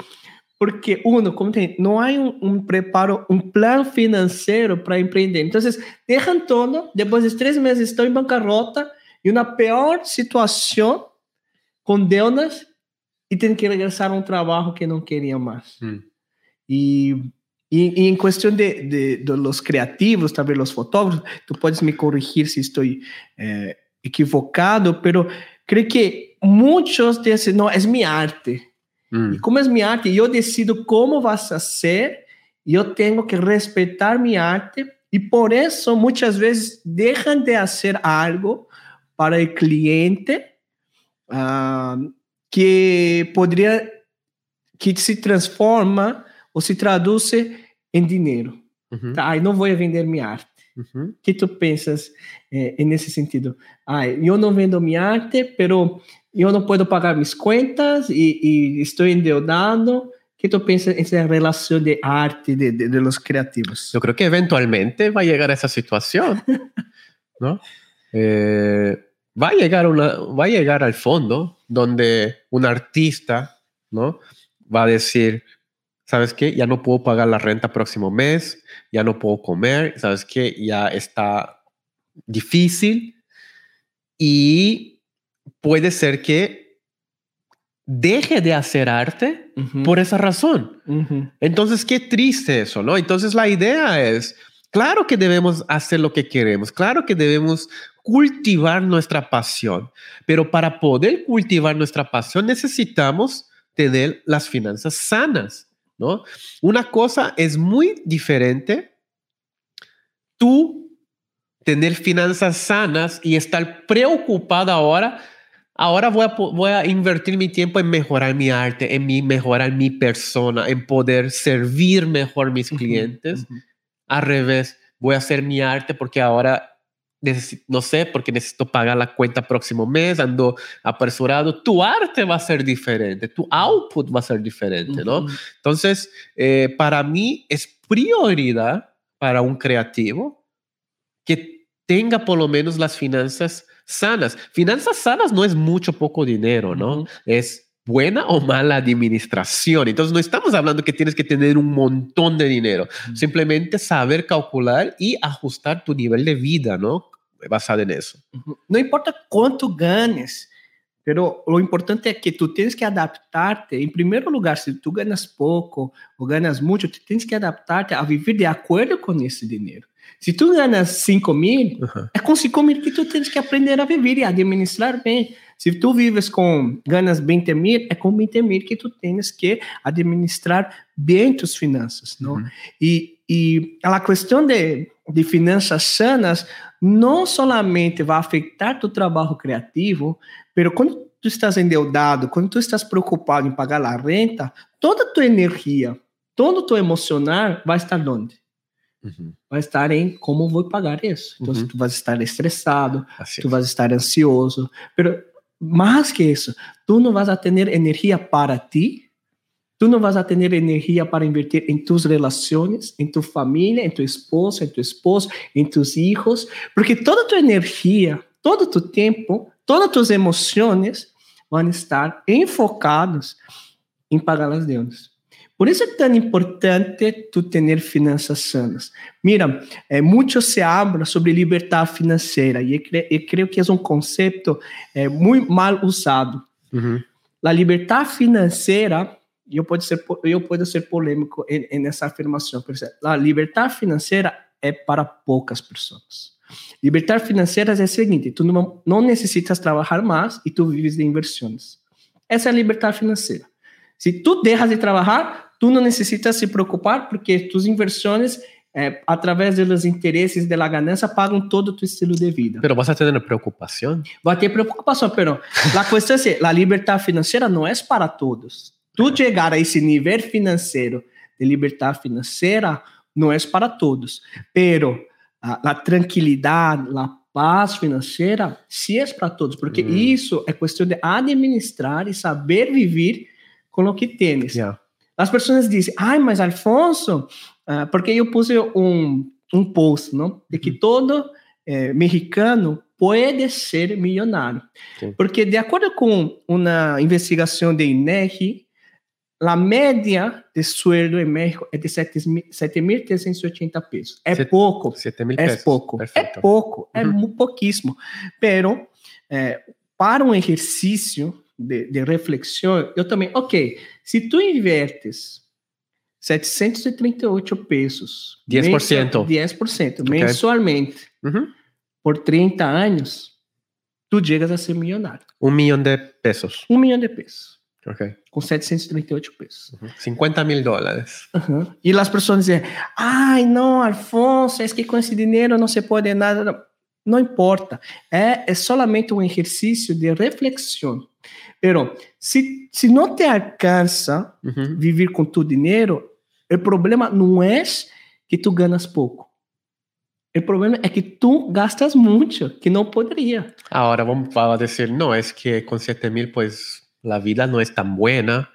porque, uno, como tem, não há um, um preparo, um plano financeiro para empreender. Então, deixam todo, depois de três meses estão em bancarrota e na pior situação, com deudas, e têm que regressar a um trabalho que não queriam mais. Hum. E, e, e, em questão de, de, de los criativos, talvez os fotógrafos, tu podes me corrigir se estou eh, equivocado, pero creio que muitos dizem, não, é minha arte. Hum. E como é minha arte, eu decido como vai ser, e eu tenho que respeitar minha arte, e por isso muitas vezes deixam de fazer algo para o cliente uh, que poderia que se transforma ou se traduz em dinheiro. Uhum. Tá, não vou vender minha arte. Uhum. Que tu pensas eh, nesse sentido? Ah, eu não vendo minha arte, pero eu não posso pagar minhas contas e, e estou endeudado. O que tu pensas nessa relação de arte de, de, de los criativos? Eu creo que eventualmente vai chegar essa situação, não? Eh, va a llegar una, va a llegar al fondo donde un artista, ¿no? Va a decir, ¿sabes qué? Ya no puedo pagar la renta próximo mes, ya no puedo comer, ¿sabes qué? Ya está difícil y puede ser que deje de hacer arte por esa razón. Entonces, qué triste eso, ¿no? Entonces, la idea es, claro que debemos hacer lo que queremos, claro que debemos cultivar nuestra pasión, pero para poder cultivar nuestra pasión necesitamos tener las finanzas sanas, ¿no? Una cosa es muy diferente tú tener finanzas sanas y estar preocupada ahora Ahora voy a, voy a, invertir mi tiempo en mejorar mi arte, en mi, mejorar mi persona, en poder servir mejor mis clientes. Al revés, voy a hacer mi arte porque ahora no sé, porque necesito pagar la cuenta próximo mes, ando apresurado, tu arte va a ser diferente, tu output va a ser diferente, ¿no? Entonces, eh, para mí es prioridad para un creativo que tenga por lo menos las finanzas sanas. Finanzas sanas no es mucho, poco dinero, ¿no? Es buena o mala administración. Entonces no estamos hablando que tienes que tener un montón de dinero, simplemente saber calcular y ajustar tu nivel de vida, ¿no? Basado en eso. No importa cuánto ganes, pero lo importante es que tú tienes que adaptarte. En primer lugar, si tú ganas poco o ganas mucho, tú tienes que adaptarte a vivir de acuerdo con ese dinero. Si tú ganas 5 mil, es con 5 mil que tú tienes que aprender a vivir y a administrar bien. Si tú vives con ganas 20 mil, es con 20 mil que tú tienes que administrar bien tus finanzas, ¿no? Y, y la cuestión de, de finanças sanas não somente vai afetar tu trabalho criativo, mas quando tu estás endeudado, quando tu estás preocupado em pagar a renta, toda a tua energia, todo o teu emocional vai estar onde? Uhum. Vai estar em como vou pagar isso. Então, uhum. tu vai estar estressado, assim. tu vai estar ansioso. Mas mais que isso, tu não vas a ter energia para ti, tu não vas a ter energia para invertir em tus relações, em tu família, em tu esposa, em tu esposo, em tus hijos, porque toda tua energia, todo tu tempo, todas tuas emoções vão estar enfocados em pagar as deudas. Por isso é tão importante tu ter finanças sanas. Mira, é, muito se habla sobre liberdade financeira e eu creio que é um conceito é, muito mal usado. Uhum. A liberdade financeira, eu pode ser eu pode ser polêmico nessa afirmação, por exemplo, a liberdade financeira é para poucas pessoas. Liberdade financeira é o seguinte: tu não, não necessitas trabalhar mais e tu vives de inversões. Essa é a liberdade financeira. Se tu deixas de trabalhar, tu não necessitas se preocupar porque tus inversões eh, através dos interesses da ganância pagam todo o teu estilo de vida. Pero vas a tener preocupação? Vai ter preocupação, pero a questão é, a liberdade financeira não é para todos. Tu chegar a esse nível financeiro de liberdade financeira não é para todos, pero a, a tranquilidade, a paz financeira, se é para todos, porque Hum. isso é questão de administrar e saber viver com o que tens. Yeah. As pessoas dizem, ai, mas Alfonso, ah, porque eu pus um, um post, não? De que todo eh, mexicano pode ser milionário. Sim. Porque, de acordo com uma investigação de INEGI, a média de sueldo em México é de 7.380 pesos. É Set- pouco, 7 mil é pesos. pouco, Perfecto. é pouco, é Uhum. pouquíssimo. Pero, eh, para um exercício de, de reflexão, eu também, ok, se tu invertes 738 pesos, 10%. mensual- 10% Ok. mensualmente Ujú. por 30 anos, tu chegas a ser milionário. Un millón de pesos. Um milhão de pesos, Ok. com 738 pesos. Ujú. 50 mil dólares. Uhum. E as pessoas dizem, ai, não, Alfonso, é que com esse dinheiro não se pode nada. Não, não importa. É, é solamente um exercício de reflexão. Pero, se, se não te alcança Ujú. viver com tu dinheiro, o problema não é que tu ganas pouco. O problema é que tu gastas muito, que não poderia. Ahora vamos a decir, no, es que con 7 mil, pues la vida no es tan buena.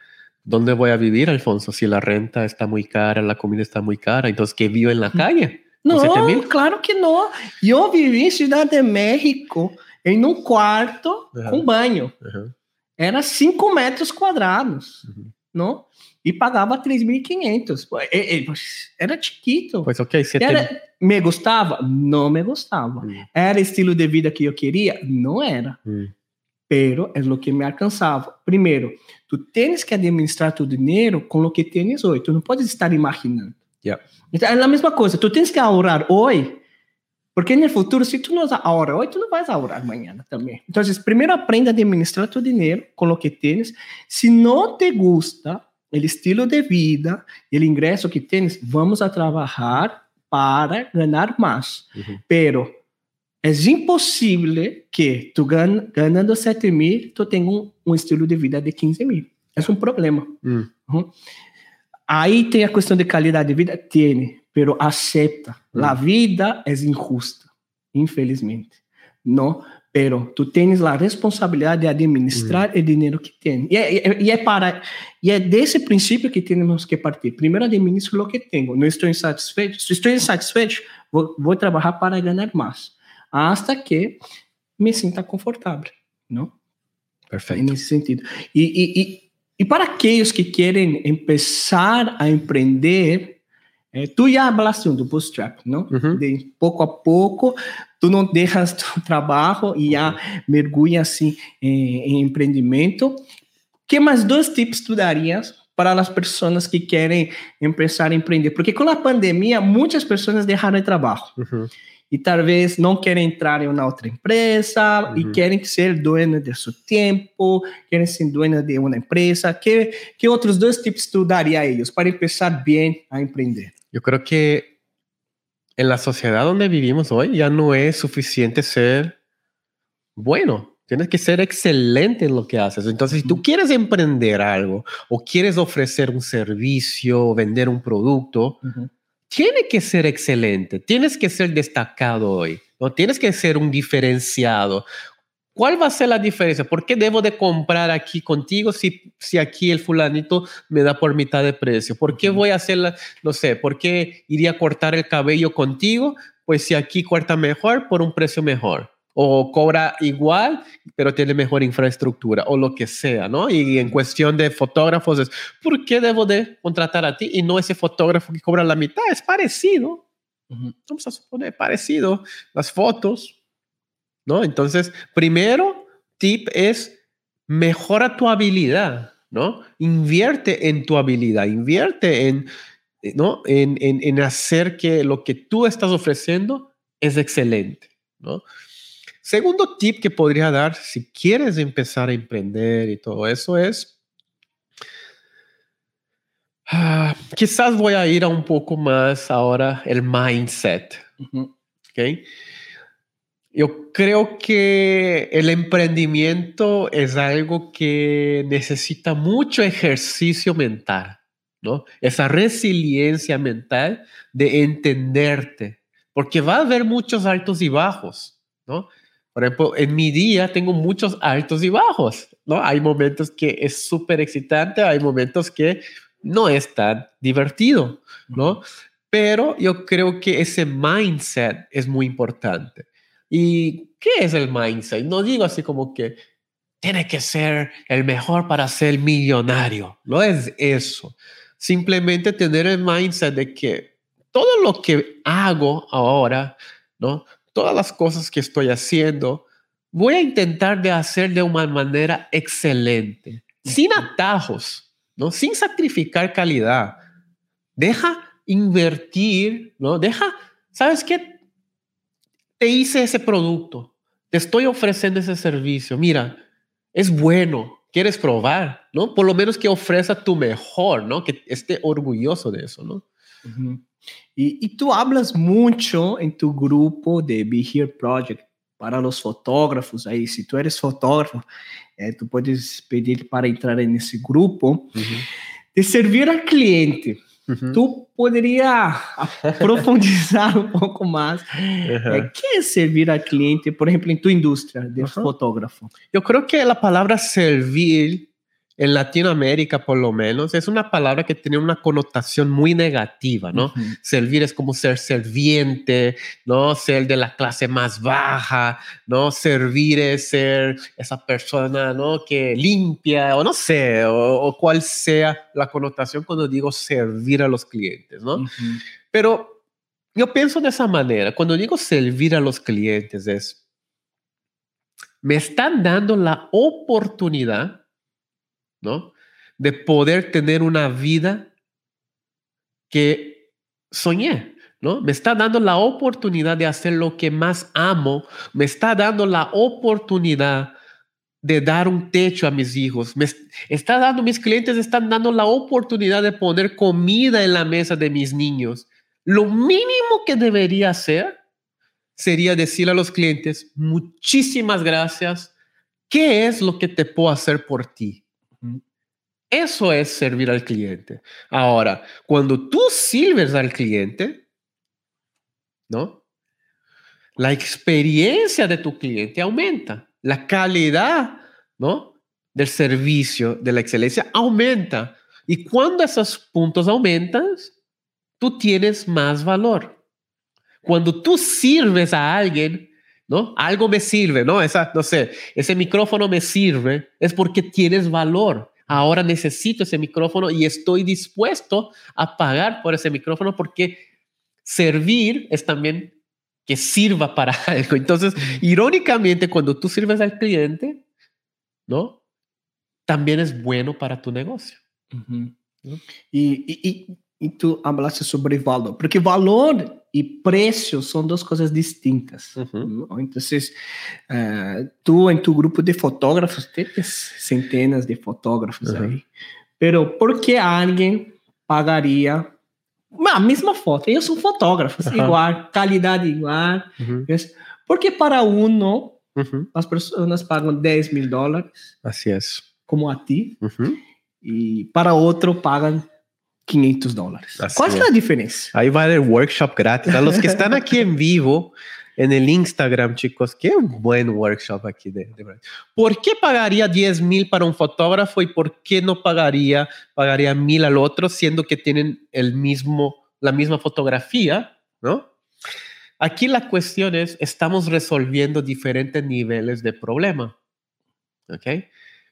¿Dónde voy a vivir, Alfonso? Si la renta está muy cara, la comida está muy cara, entonces, ¿qué vivo en la calle? Não, 7 mil? claro que não. Eu vivi em Cidade de México em um quarto Uhum. com banho. Ujú. Era 5 metros quadrados, Uhum. não? E pagava 3.500. Pô, e- e- Era chiquito. Pues ok, 7 Era, me gostava? Não me gostava. Hum. Era estilo de vida que eu queria? Não era. Mm. Pero é o que me alcançava. Primeiro, tu tens que administrar tu dinheiro com o que tens hoje. Tu não podes estar imaginando. Yeah. Então, é a mesma coisa. Tu tens que ahorrar hoje, porque no futuro, se tu não ahorra hoje, tu não vais ahorrar amanhã também. Então, primeiro aprenda a administrar tu dinheiro com o que tens. Se não te gusta o estilo de vida, o ingresso que tens, vamos a trabalhar para ganhar mais. Ujú. Pero é impossível que tu gan ganhando 7 mil, tu tenha um, um estilo de vida de 15 mil. É um problema. Mm. Aí tem a questão de qualidade de vida? Tem, pero acepta. Hum. A vida é injusta, infelizmente. Não, pero tu tens a responsabilidade de administrar o dinheiro que tens. E é, e é para e é desse princípio que temos que partir. Primeiro administro o que tenho. Não estou insatisfeito. Se estou insatisfeito, vou, vou trabalhar para ganhar mais, hasta que me sinta confortável, não? Perfecto. nesse sentido. E, e, e, e para aqueles que querem começar a empreender, eh, tu já falaste do bootstrap, não? Uhum. De pouco a pouco, tu não deixas tu trabalho e já mergulha assim em, em empreendimento. Que mais dois tips tu darias para as pessoas que querem começar a empreender? Porque com a pandemia, muitas pessoas deixaram de trabalho Ujú. E talvez não querem entrar em uma outra empresa e Uhum. querem ser dono de seu tempo, querem ser dono de uma empresa. Que, que outros dois tips tu daria a eles para começar bem a empreender? Yo creo que en la sociedad donde vivimos hoy ya no es suficiente ser bueno. Tienes que ser excelente en lo que haces. Entonces, si tú quieres emprender algo o quieres ofrecer un servicio o vender un producto, tiene que ser excelente. Tienes que ser destacado hoy. No tienes que ser un diferenciado. ¿Cuál va a ser la diferencia? ¿Por qué debo de comprar aquí contigo si, si aquí el fulanito me da por mitad de precio? ¿Por qué voy a hacer, la- no sé, por qué iría a cortar el cabello contigo? Pues si aquí corta mejor por un precio mejor. O cobra igual, pero tiene mejor infraestructura o lo que sea, ¿no? Y en cuestión de fotógrafos es, ¿por qué debo de contratar a ti y no ese fotógrafo que cobra la mitad? Es parecido vamos a suponer parecido, las fotos, ¿no? Entonces, primero tip es mejora tu habilidad, ¿no? Invierte en tu habilidad, invierte en, ¿no? En, en, en hacer que lo que tú estás ofreciendo es excelente, ¿no? Segundo tip que podría dar si quieres empezar a emprender y todo eso es, ah, quizás voy a ir a un poco más ahora el mindset, ¿ok? Yo creo que el emprendimiento es algo que necesita mucho ejercicio mental, ¿no? Esa resiliencia mental de entenderte, porque va a haber muchos altos y bajos, ¿no? Por ejemplo, en mi día tengo muchos altos y bajos, ¿no? Hay momentos que es súper excitante, hay momentos que no es tan divertido, ¿no? Pero yo creo que ese mindset es muy importante. ¿Y qué es el mindset? No digo así como que tiene que ser el mejor para ser millonario. No es eso. Simplemente tener el mindset de que todo lo que hago ahora, ¿no? Todas las cosas que estoy haciendo, voy a intentar de hacer de una manera excelente, sin atajos, ¿no? Sin sacrificar calidad. Deja invertir, ¿no? Deja, ¿sabes qué? Te hice ese producto, te estoy ofreciendo ese servicio. Mira, es bueno, quieres probar, ¿no? Por lo menos que ofrezca tu mejor, ¿no? Que esté orgulloso de eso, ¿no? Y, tú hablas mucho en tu grupo de Be Here Project para los fotógrafos ahí. Si tú eres fotógrafo, eh, tú puedes pedir para entrar en ese grupo de servir al cliente. Tú podrías profundizar un poco más. Eh, ¿Qué es servir al cliente, por ejemplo, en tu industria de fotógrafo? Yo creo que la palabra servir en Latinoamérica por lo menos, es una palabra que tiene una connotación muy negativa, ¿no? Servir es como ser serviente, ¿no? Ser de la clase más baja, ¿no? Servir es ser esa persona, ¿no? Que limpia, o no sé, o, cual sea la connotación cuando digo servir a los clientes, ¿no? Pero yo pienso de esa manera, cuando digo servir a los clientes es, me están dando la oportunidad ¿no? De poder tener una vida que soñé, ¿no? Me está dando la oportunidad de hacer lo que más amo, me está dando la oportunidad de dar un techo a mis hijos, me está dando, mis clientes están dando la oportunidad de poner comida en la mesa de mis niños. Lo mínimo que debería hacer sería decir a los clientes, muchísimas gracias, ¿qué es lo que te puedo hacer por ti? Eso es servir al cliente. Ahora, cuando tú sirves al cliente, ¿no? La experiencia de tu cliente aumenta, la calidad, ¿no? Del servicio, de la excelencia aumenta. Y cuando esos puntos aumentan, tú tienes más valor. Cuando tú sirves a alguien, ¿no? Algo me sirve, ¿no? Esa, no sé, ese micrófono me sirve, es porque tienes valor. Ahora necesito ese micrófono y estoy dispuesto a pagar por ese micrófono porque servir es también que sirva para algo. Entonces, irónicamente, cuando tú sirves al cliente, ¿no? También es bueno para tu negocio. y, y tú hablaste sobre valor, porque valor y precio son dos cosas distintas. Entonces, uh, tú en tu grupo de fotógrafos, tienes centenas de fotógrafos ahí, pero ¿por qué alguien pagaría a mesma foto? Ellos son fotógrafos, igual, calidad igual. Porque para uno, as pessoas pagam 10 mil dólares. Así es. Como a ti. E para outro pagam 500 dólares. ¿Cuál es, la diferencia? Ahí va el workshop gratis. A los que están aquí en vivo, en el Instagram, chicos, qué buen workshop aquí. De, ¿Por qué pagaría 10 mil para un fotógrafo y por qué no pagaría, pagaría mil al otro, siendo que tienen el mismo, la misma fotografía, ¿no? Aquí la cuestión es, estamos resolviendo diferentes niveles de problema. ¿Ok?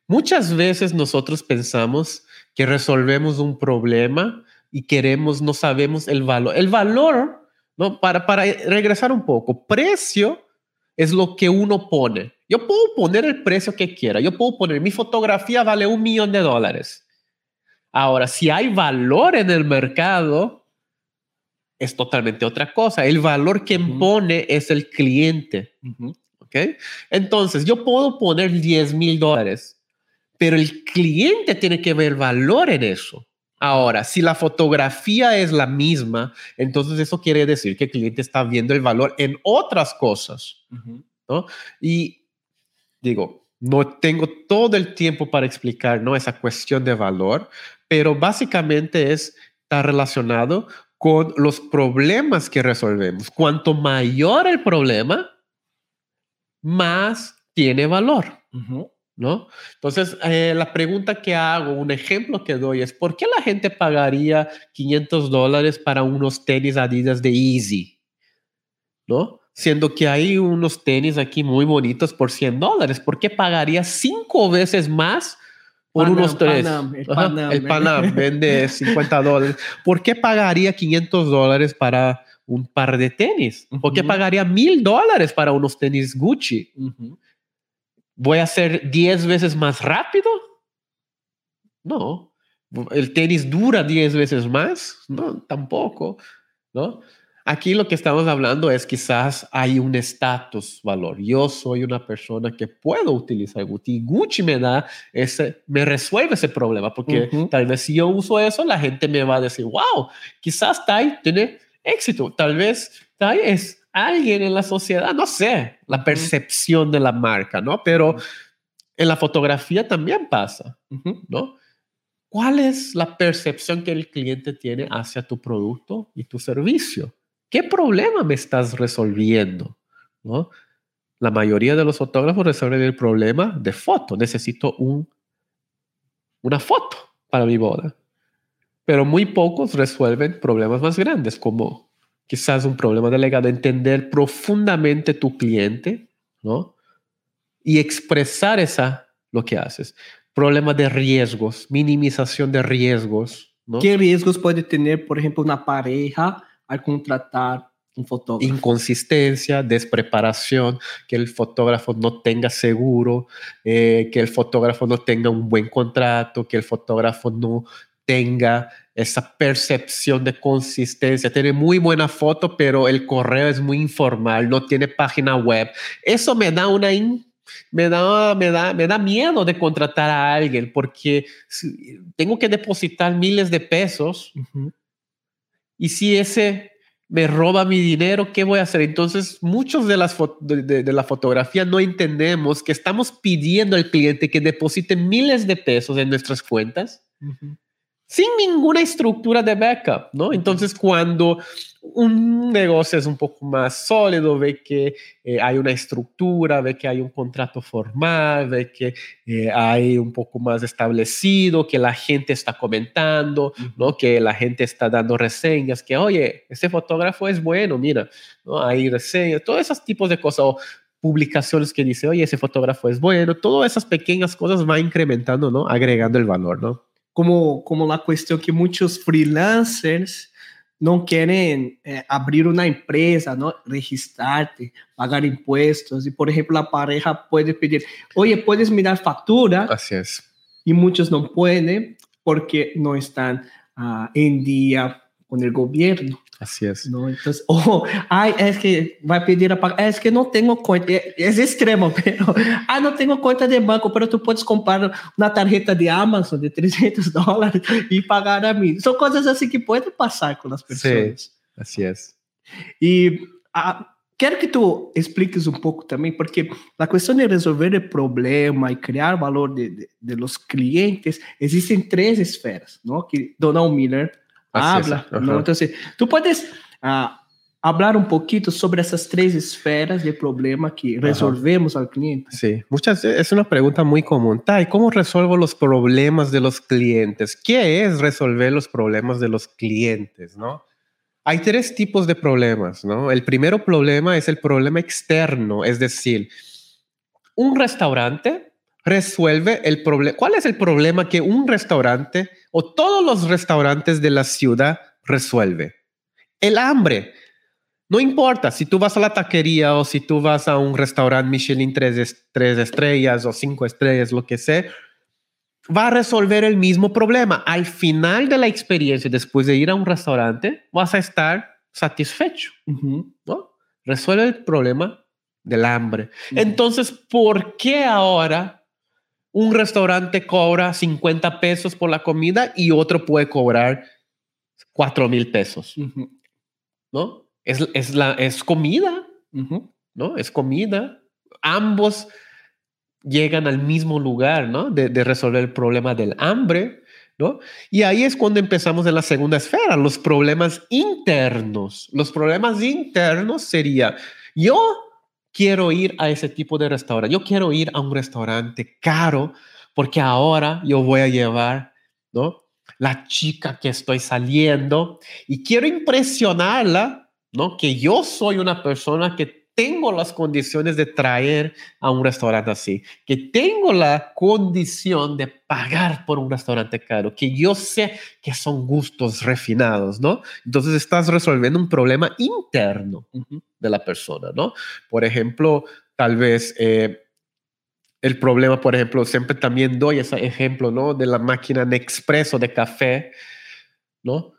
Muchas veces nosotros pensamos que resolvemos un problema y queremos, no sabemos el valor. El valor, ¿no? Para, para regresar un poco, precio es lo que uno pone. Yo puedo poner el precio que quiera. Yo puedo poner, mi fotografía vale un millón de dólares. Ahora, si hay valor en el mercado, es totalmente otra cosa. El valor que pone es el cliente. ¿Ok? Entonces, yo puedo poner 10 mil dólares pero el cliente tiene que ver valor en eso. Ahora, si la fotografía es la misma, entonces eso quiere decir que el cliente está viendo el valor en otras cosas. ¿no? Y digo, no tengo todo el tiempo para explicar ¿no? esa cuestión de valor, pero básicamente es, está relacionado con los problemas que resolvemos. Cuanto mayor el problema, más tiene valor. ¿No? Entonces, eh, la pregunta que hago, un ejemplo que doy es, ¿por qué la gente pagaría 500 dólares para unos tenis Adidas de Easy? ¿No? Siendo que hay unos tenis aquí muy bonitos por 100 dólares. ¿Por qué pagaría cinco veces más por Panam, unos tres? Panam, el Ajá, Panam, el. Panam vende 50 dólares. ¿Por qué pagaría 500 dólares para un par de tenis? ¿Por qué Ujú. pagaría mil dólares para unos tenis Gucci? ¿Voy a ser 10 veces más rápido? No. ¿El tenis dura 10 veces más? No, tampoco. ¿no? Aquí lo que estamos hablando es quizás hay un estatus valor. Yo soy una persona que puedo utilizar Gucci. Gucci me da ese, me resuelve ese problema porque tal vez si yo uso eso, la gente me va a decir, wow, quizás Tai tiene éxito. Tal vez Tai es alguien en la sociedad, no sé, la percepción de la marca, ¿no? Pero en la fotografía también pasa. ¿no? ¿Cuál es la percepción que el cliente tiene hacia tu producto y tu servicio? ¿Qué problema me estás resolviendo? ¿No? La mayoría de los fotógrafos resuelven el problema de foto. Necesito un, una foto para mi boda. Pero muy pocos resuelven problemas más grandes, como quizás un problema de legado, entender profundamente tu cliente, ¿no? Y expresar esa, lo que haces. Problema de riesgos, minimización de riesgos, ¿no? ¿Qué riesgos puede tener, por ejemplo, una pareja al contratar un fotógrafo? inconsistencia, despreparación, que el fotógrafo no tenga seguro, eh, que el fotógrafo no tenga un buen contrato, que el fotógrafo no tenga esa percepción de consistencia. Tiene muy buena foto, pero el correo es muy informal, no tiene página web. Eso me da una... me da, me, da, me da miedo de contratar a alguien porque tengo que depositar miles de pesos y si ese me roba mi dinero, ¿qué voy a hacer? Entonces, muchos de, las de, de- de la fotografía no entendemos que estamos pidiendo al cliente que deposite miles de pesos en nuestras cuentas. Sin ninguna estructura de backup, ¿no? Entonces, cuando un negocio es un poco más sólido, ve que eh, hay una estructura, ve que hay un contrato formal, ve que eh, hay un poco más establecido, que la gente está comentando, ¿no? Que la gente está dando reseñas, que, oye, ese fotógrafo es bueno, mira, ¿no? Hay reseñas, todos esos tipos de cosas. o publicaciones que dice, oye, ese fotógrafo es bueno, todas esas pequeñas cosas van incrementando, ¿no? Agregando el valor, ¿no? Como, como la cuestión que muchos freelancers no quieren eh, abrir una empresa, ¿no? Registrarte, pagar impuestos. Y, por ejemplo, la pareja puede pedir, oye, ¿puedes mirar factura? Así es. Y muchos no pueden porque no están ah, en día con el gobierno. Así es. ¿no? Entonces, oh, ay, es que va a pedir a pagar, es que no tengo cuenta, es extremo, pero, ah, no tengo cuenta de banco, pero tú puedes comprar una tarjeta de Amazon de 300 dólares y pagar a mí. Son cosas así que pueden pasar con las personas. Así es. Y ah, quero que tu expliques um pouco também, porque a questão de resolver o problema e criar valor de, de, de clientes, existem três esferas, não? Que Donald Miller Así es, habla, ajá. ¿no? Entonces, tú puedes ah, hablar un poquito sobre esas tres esferas de problema que resolvemos al cliente. Sí, muchas es una pregunta muy común. Tai, ¿cómo resuelvo los problemas de los clientes? ¿Qué es resolver los problemas de los clientes, no? Hay tres tipos de problemas, ¿no? El primero problema es el problema externo, es decir, un restaurante resuelve el problema. ¿Cuál es el problema que un restaurante o todos los restaurantes de la ciudad resuelve? El hambre. No importa si tú vas a la taquería o si tú vas a un restaurante Michelin tres, es- tres estrellas o cinco estrellas, lo que sea, va a resolver el mismo problema. Al final de la experiencia, después de ir a un restaurante, vas a estar satisfecho. Resuelve el problema del hambre. Entonces, ¿por qué ahora un restaurante cobra 50 pesos por la comida y otro puede cobrar 4 mil pesos? ¿No? Es, es, la, es comida. ¿no? Es comida. Ambos llegan al mismo lugar, ¿no? De, de resolver el problema del hambre, ¿no? Y ahí es cuando empezamos en la segunda esfera, los problemas internos. Los problemas internos sería, yo quiero ir a ese tipo de restaurante. Yo quiero ir a un restaurante caro porque ahora yo voy a llevar, ¿no? La chica que estoy saliendo y quiero impresionarla, ¿no? Que yo soy una persona que tengo las condiciones de traer a un restaurante así, que tengo la condición de pagar por un restaurante caro, que yo sé que son gustos refinados, ¿no? Entonces estás resolviendo un problema interno de la persona, ¿no? Por ejemplo, tal vez... Eh, el problema, por ejemplo, siempre también doy ese ejemplo, ¿no? De la máquina Nespresso de café, ¿no?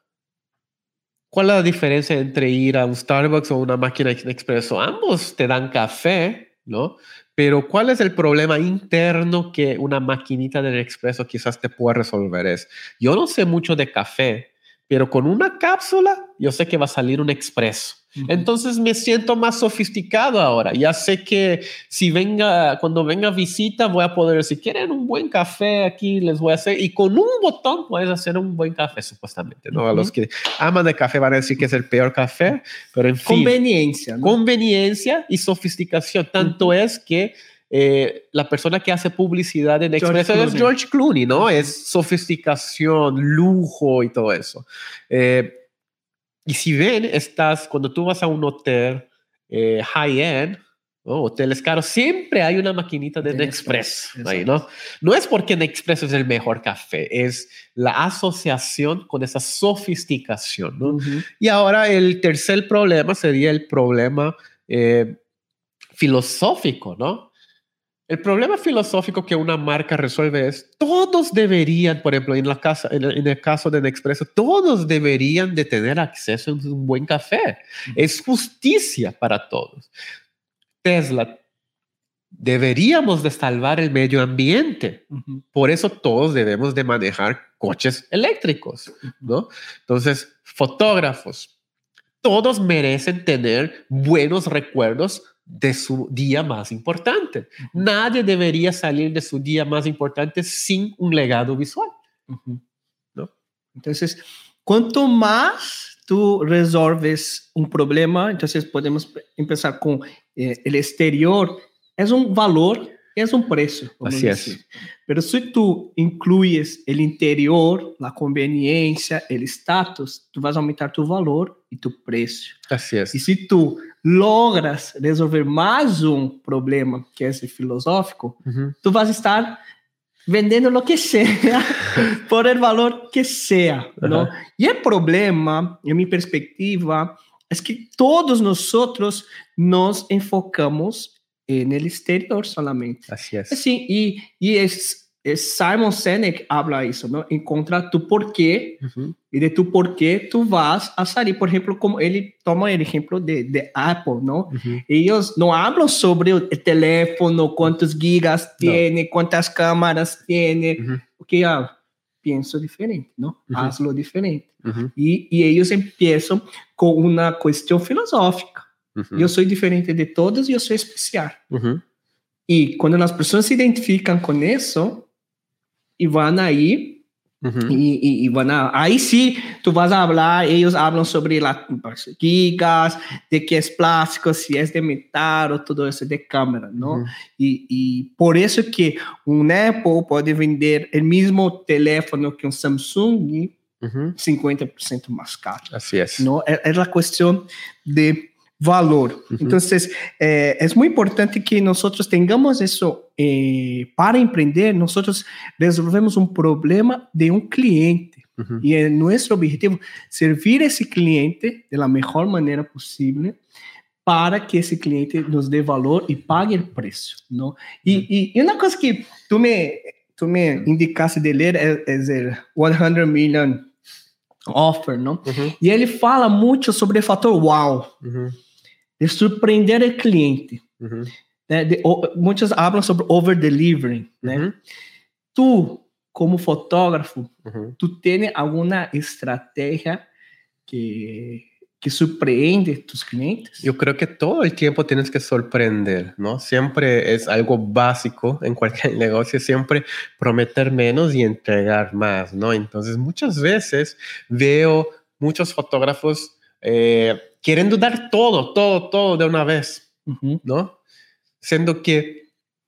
¿Cuál es la diferencia entre ir a un Starbucks o una máquina expreso? Ambos te dan café, ¿no? Pero ¿cuál es el problema interno que una maquinita del expreso quizás te pueda resolver? Es, yo no sé mucho de café, pero con una cápsula yo sé que va a salir un expreso. Entonces me siento más sofisticado ahora. Ya sé que si venga, cuando venga visita, voy a poder, si quieren un buen café aquí, les voy a hacer. Y con un botón puedes hacer un buen café, supuestamente. ¿no? A los que aman de café van a decir que es el peor café, pero en fin. Conveniencia. Conveniencia y sofisticación. Tanto es que eh, la persona que hace publicidad en Expreso es George Clooney, ¿no? Es sofisticación, lujo y todo eso. Eh, y si ven, estás, cuando tú vas a un hotel eh, high-end, ¿no? hoteles caros, siempre hay una maquinita de Nespresso ahí, ¿no? No es porque Nespresso es el mejor café, es la asociación con esa sofisticación, ¿no? Y ahora el tercer problema sería el problema eh, filosófico, ¿no? El problema filosófico que una marca resuelve es, todos deberían, por ejemplo, en, la casa, en, el caso de Nespresso, todos deberían de tener acceso a un buen café. Es justicia para todos. Tesla, deberíamos de salvar el medio ambiente. Por eso todos debemos de manejar coches eléctricos, ¿no? Entonces, fotógrafos, todos merecen tener buenos recuerdos de su día más importante. Nadie debería salir de su día más importante sin un legado visual. ¿no? Entonces, cuanto más tú resolves un problema, entonces podemos empezar con eh, el exterior, es un valor, es un precio. Así es. Pero si tú incluyes el interior, la conveniencia, el estatus, tú vas a aumentar tu valor y tu precio. Así es. Y si tú logras resolver mais um problema, que é esse filosófico, uhum. tu vas estar vendendo lo que sea por el valor que sea, uhum. ¿no? E o problema, em minha perspectiva, é que todos nós nos enfocamos no exterior solamente. Assim é. Assim, e, e esses Simon Sinek habla isso, não? Encontra tu porquê uhum. e de tu porquê tu vas a sair. Por exemplo, como ele toma o exemplo de, de Apple, não? Uhum. Eles não falam sobre o telefone, quantos gigas tem, quantas câmeras tem, uhum. porque ah, penso diferente, não? Uhum. Hazlo diferente. Uhum. E, e eles começam com uma questão filosófica. Uhum. Eu sou diferente de todos e eu sou especial. Uhum. E quando as pessoas se identificam com isso, y van ahí uh-huh. y, y, y, van a, ahí sí tú vas a hablar, ellos hablan sobre las gigas, de qué es plástico, si es de metal o todo eso de cámara, ¿no? Uh-huh. Y, y, por eso que un Apple puede vender el mismo teléfono que un Samsung uh-huh. 50% más caro. Así es. ¿no? Es, es la cuestión de valor. Uhum. Então, é, é muito importante que nós tenhamos isso eh, para empreender. Nós resolvemos um problema de um cliente uhum. e é nosso objetivo servir esse cliente da melhor maneira possível para que esse cliente nos dê valor e pague o preço, não? E, uhum. e, e uma coisa que tu me tu me indicaste de ler é, é o 100 million offer, não? Uhum. E ele fala muito sobre o fator wow. Uhum de surpreender o cliente. Uhum. Né? De, o, falam sobre over-delivering. Né? Uhum. Tu, como fotógrafo, uhum. tu tem alguma estratégia que, que surpreende tus clientes? Yo creo que todo el tiempo tienes que sorprender, ¿no? Siempre es algo básico en cualquier negocio, siempre prometer menos y entregar más, ¿no? Entonces, muchas veces veo muchos fotógrafos eh, queriendo dar todo, todo, todo de una vez, ¿no? siendo que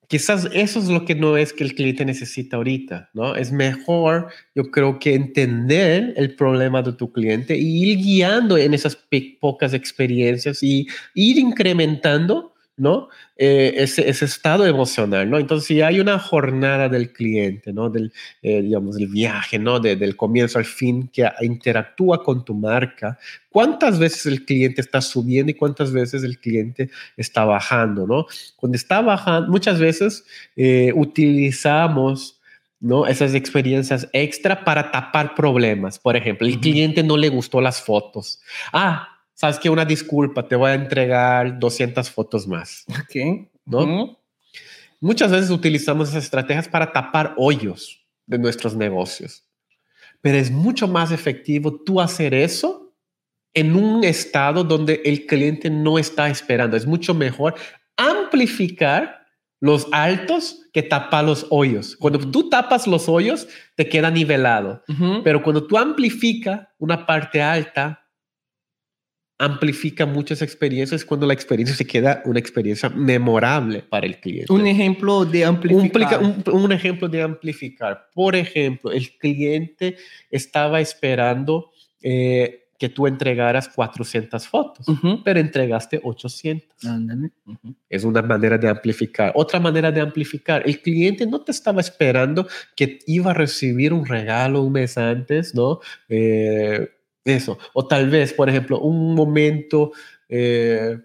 quizás eso es lo que no es que el cliente necesita ahorita, ¿no? Es mejor, yo creo que entender el problema de tu cliente y ir guiando en esas pocas experiencias y ir incrementando ¿no? Eh, ese, ese, estado emocional, ¿no? Entonces, si hay una jornada del cliente, ¿no? Del, eh, digamos, del viaje, ¿no? del comienzo al fin que interactúa con tu marca, ¿cuántas veces el cliente está subiendo y cuántas veces el cliente está bajando, ¿no? Cuando está bajando, muchas veces eh, utilizamos ¿no? Esas experiencias extra para tapar problemas. Por ejemplo, el cliente no le gustó las fotos. Ah, sabes que una disculpa, te voy a entregar 200 fotos más. Ok. ¿No? Muchas veces utilizamos esas estrategias para tapar hoyos de nuestros negocios. Pero es mucho más efectivo tú hacer eso en un estado donde el cliente no está esperando. Es mucho mejor amplificar los altos que tapar los hoyos. Cuando tú tapas los hoyos, te queda nivelado. Pero cuando tú amplifica una parte alta, amplifica muchas experiencias cuando la experiencia se queda una experiencia memorable para el cliente. Un ejemplo de amplificar. Un, ejemplo de amplificar. Por ejemplo, el cliente estaba esperando eh, que tú entregaras 400 fotos, pero entregaste 800. Es una manera de amplificar. Otra manera de amplificar, el cliente no te estaba esperando que iba a recibir un regalo un mes antes, ¿no? Eh, eso. O tal vez, por ejemplo, un momento, eh,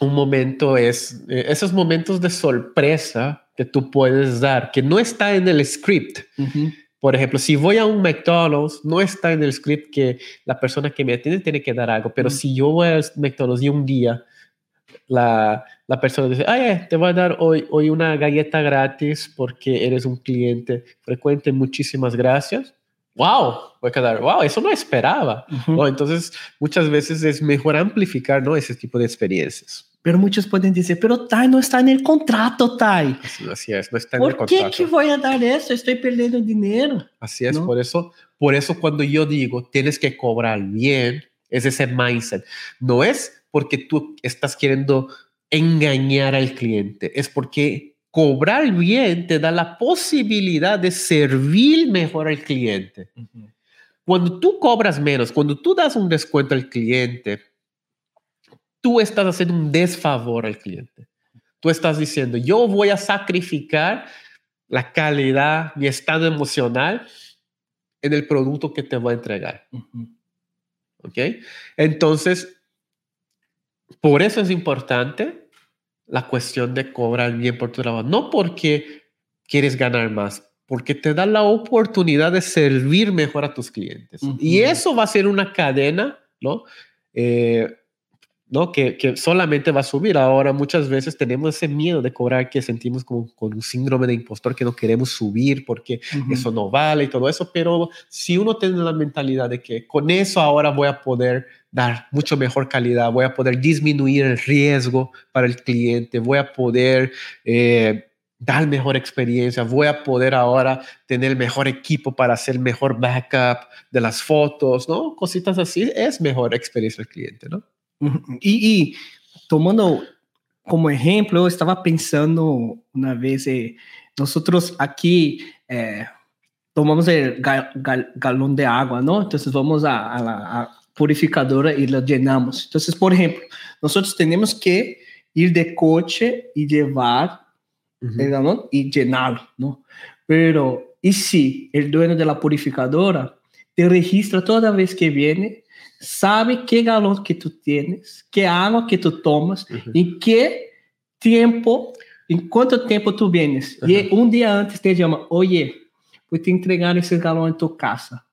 un momento es eh, esos momentos de sorpresa que tú puedes dar, que no está en el script. Por ejemplo, si voy a un McDonald's, no está en el script que la persona que me atiende tiene que dar algo, pero si yo voy a McDonald's y un día la, la persona dice, ay, te voy a dar hoy, hoy una galleta gratis porque eres un cliente frecuente, muchísimas gracias wow, voy a quedar, wow, eso no esperaba. Entonces, muchas veces es mejor amplificar ¿no? ese tipo de experiencias. Pero muchos pueden decir, pero Tai no está en el contrato, Tai. Así, es, no está en el contrato. ¿Por qué que voy a dar eso? Estoy perdiendo dinero. Así es, por eso, por eso cuando yo digo, tienes que cobrar bien, es ese mindset. No es porque tú estás queriendo engañar al cliente, es porque cobrar bien te da la posibilidad de servir mejor al cliente. Cuando tú cobras menos, cuando tú das un descuento al cliente, tú estás haciendo un desfavor al cliente. Tú estás diciendo, yo voy a sacrificar la calidad, mi estado emocional en el producto que te voy a entregar. ¿Ok? Entonces, por eso es importante la cuestión de cobrar bien por tu trabajo. No porque quieres ganar más, porque te da la oportunidad de servir mejor a tus clientes. Y eso va a ser una cadena, ¿no? Eh, ¿no? Que, que, solamente va a subir. Ahora muchas veces tenemos ese miedo de cobrar que sentimos como con un síndrome de impostor que no queremos subir porque eso no vale y todo eso, pero si uno tiene la mentalidad de que con eso ahora voy a poder dar mucho mejor calidad, voy a poder disminuir el riesgo para el cliente, voy a poder... Eh, dar mejor experiencia, voy a poder ahora tener mejor equipo para hacer mejor backup de las fotos, ¿no? Cositas así, es mejor experiencia del cliente, ¿no? Y, tomando como ejemplo, estaba pensando una vez, eh, nosotros aquí eh, tomamos el galón de agua, ¿no? Entonces vamos a, la purificadora y lo llenamos. Entonces, por ejemplo, nosotros tenemos que ir de coche y llevar el galón y llenarlo, ¿no? Pero, ¿y si el dueño de la purificadora te registra toda vez que viene sabe qué galón que tú tienes, qué agua que tú tomas y qué tiempo, en cuánto tiempo tú vienes. Y un día antes te llama, oye, voy a entregar ese galón en tu casa.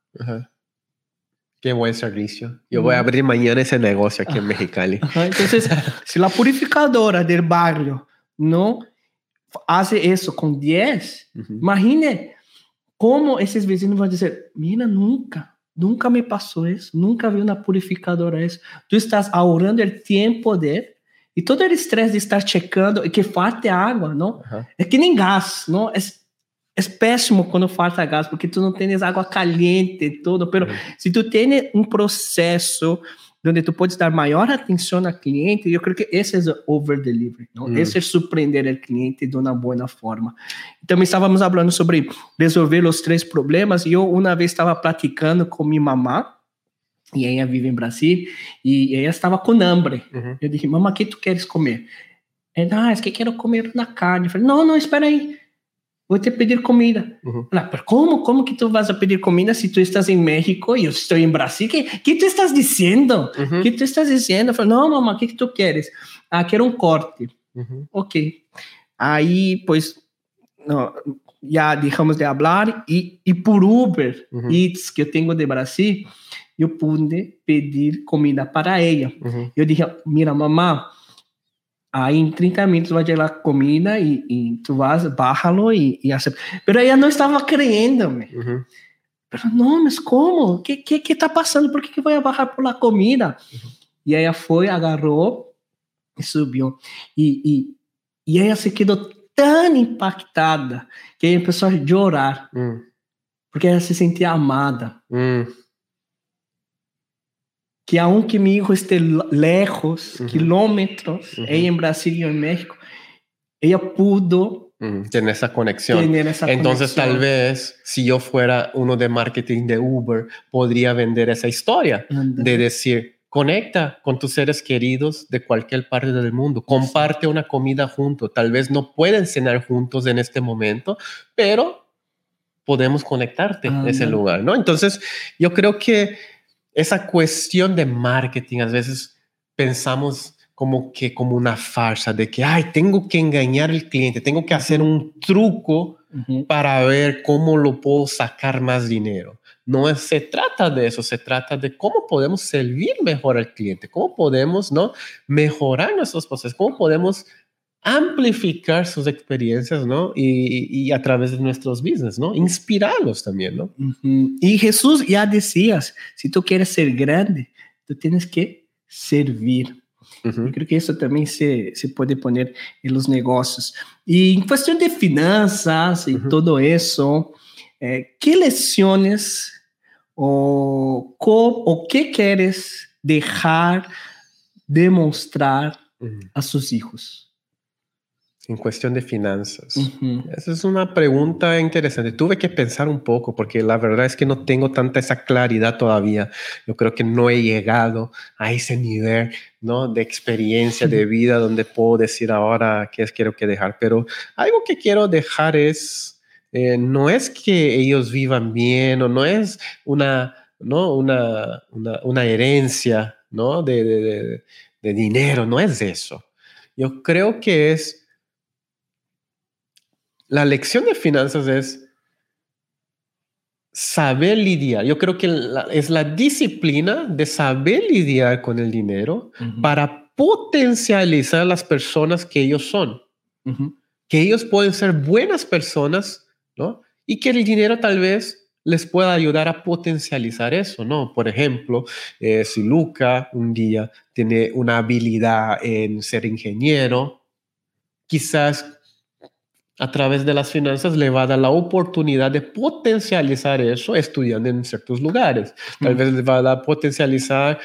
Qué buen servicio. Yo voy a abrir mañana ese negocio aquí en Mexicali. Entonces, si la purificadora del barrio no hace eso con 10, imagine cómo esos vecinos van a decir, mira, nunca, Nunca me pasó eso, nunca vi una purificadora eso. Tú estás ahorrando el tiempo de e todo el estresse de estar checando e que falte água, não? Uhum. É que nem gás, não? É, é péssimo quando falta gás, porque tu não tens água caliente todo, pero uhum. se tu tens um processo donde tú puedes dar mayor atención al cliente. Yo creo que ese es el over delivery, ¿no? Mm. Ese es surpreender al cliente de una buena forma. También estábamos hablando sobre resolver los tres problemas. Yo una vez estaba platicando con mi mamá y ella vive en Brasil y ella estaba con hambre. Yo dije, mamá, ¿qué tú quieres comer? Ela, ah, es que quiero comer una carne. Eu falei, não, não, espera aí. Vou te pedir comida. Uhum. Ela, como? Como que tu vas a pedir comida se tu estás em México e eu estou em Brasil? Que, que tu estás dizendo? Uhum. que tu estás dizendo? Eu falei, não, mamãe, o que, que tu queres? Ah, quero um corte. Uhum. Ok. Aí, pois, não, já deixamos de falar e, e por Uber uhum. Eats, que eu tenho de Brasil, eu pude pedir comida para ela. Uhum. Eu disse, mira, mamãe, Aí em 30 minutos vai llegar comida e, e tu vas, bájalo e, e acepta. Pero ela não estava creyendo-me. Uhum. Pero não, mas como? O que, que que tá passando? Por que que vai bajar por la comida? Uhum. E ela foi, agarrou e subiu. E, e, e ela se quedou tão impactada que ela começou a chorar. Uhum. Porque ela se sentia amada. Que aunque mi hijo esté lejos, uh -huh. kilómetros, uh -huh. ella en Brasil y en México, ella pudo tener esa conexión. Tener esa Entonces conexión. tal vez si yo fuera uno de marketing de Uber, podría vender esa historia de decir, conecta con tus seres queridos de cualquier parte del mundo, comparte una comida junto, tal vez no pueden cenar juntos en este momento, pero podemos conectarte en ese lugar, ¿no? Entonces yo creo que esa cuestión de marketing, a veces pensamos como que como una farsa de que, ay, tengo que engañar al cliente, tengo que hacer un truco uh -huh. para ver cómo lo puedo sacar más dinero. No es, se trata de eso, se trata de cómo podemos servir mejor al cliente, cómo podemos ¿no? mejorar nuestros procesos, cómo podemos amplificar sus experiencias, ¿no? Y, y, a través de nuestros business, ¿no? Inspirarlos también, ¿no? Uh -huh. Y Jesús ya decías, si tú quieres ser grande, tú tienes que servir. Uh -huh. Creo que eso también se, se puede poner en los negocios. Y en cuestión de finanzas y uh -huh. todo eso, eh, ¿qué lecciones o, o qué quieres dejar demostrar a sus hijos? En cuestión de finanzas? Uh -huh. Esa es una pregunta interesante. Tuve que pensar un poco porque la verdad es que no tengo tanta esa claridad todavía. Yo creo que no he llegado a ese nivel ¿no? de experiencia de vida donde puedo decir ahora qué es quiero que dejar. Pero algo que quiero dejar es, eh, no es que ellos vivan bien o no es una, ¿no? una, una, una herencia ¿no? de, de, de, de dinero, no es eso. Yo creo que es la lección de finanzas es saber lidiar. Yo creo que la, es la disciplina de saber lidiar con el dinero uh -huh. para potencializar a las personas que ellos son. Uh -huh. Que ellos pueden ser buenas personas, ¿no? Y que el dinero tal vez les pueda ayudar a potencializar eso, ¿no? Por ejemplo, eh, si Luca un día tiene una habilidad en ser ingeniero, quizás a través de las finanzas le va a dar la oportunidad de potencializar eso estudiando en ciertos lugares. Tal mm. vez le va a dar potencializar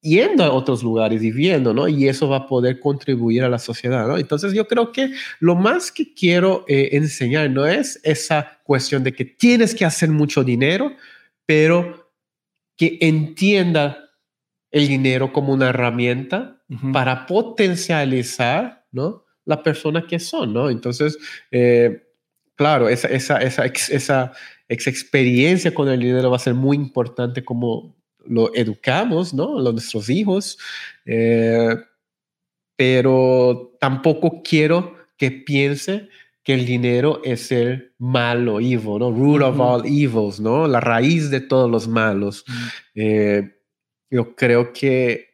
yendo a otros lugares y viendo, ¿no? Y eso va a poder contribuir a la sociedad, ¿no? Entonces yo creo que lo más que quiero eh, enseñar no es esa cuestión de que tienes que hacer mucho dinero, pero que entienda el dinero como una herramienta uh -huh. para potencializar, ¿no? La persona que son, ¿no? Entonces, eh, claro, esa, esa, esa, ex, esa ex experiencia con el dinero va a ser muy importante como lo educamos, ¿no? Los, nuestros hijos, eh, pero tampoco quiero que piense que el dinero es el malo, evil, ¿no? Root of all evils, ¿no? La raíz de todos los malos. -huh. eh, yo creo que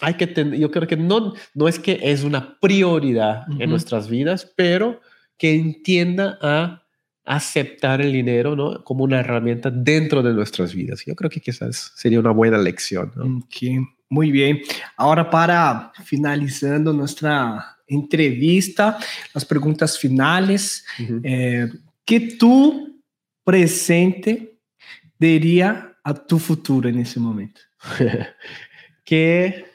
hay que tener, yo creo que no, no es que es una prioridad uh -huh. en nuestras vidas, pero que entienda a aceptar el dinero ¿no? como una herramienta dentro de nuestras vidas. Yo creo que quizás sería una buena lección. ¿no? Okay. Muy bien. Ahora para finalizando nuestra entrevista, las preguntas finales, uh -huh. eh, ¿qué tú presente diría a tu futuro en ese momento? que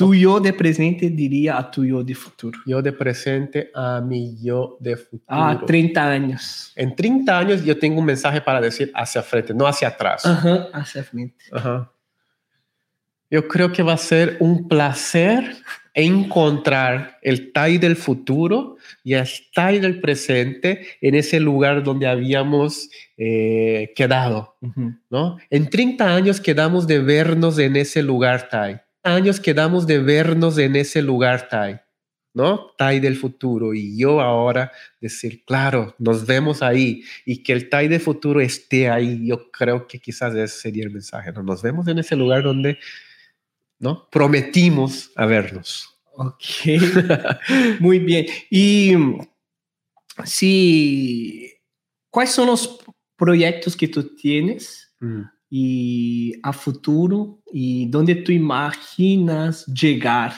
tu yo de presente diría a tu yo de futuro. Yo de presente a mi yo de futuro. Ah, 30 años. En 30 años yo tengo un mensaje para decir hacia frente, no hacia atrás. Ajá, hacia frente. Ajá. Yo creo que va a ser un placer encontrar el Tai del futuro y el Tai del presente en ese lugar donde habíamos eh, quedado, ¿no? En 30 años quedamos de vernos en ese lugar Tai. Años quedamos de vernos en ese lugar Tai, ¿no? Tai del futuro y yo ahora decir, claro, nos vemos ahí y que el Tai del futuro esté ahí. Yo creo que quizás ese sería el mensaje, ¿no? Nos vemos en ese lugar donde ¿no? Prometimos a vernos. Ok, muy bien. Y si, ¿cuáles son los proyectos que tú tienes mm. Y a futuro y dónde tú imaginas llegar?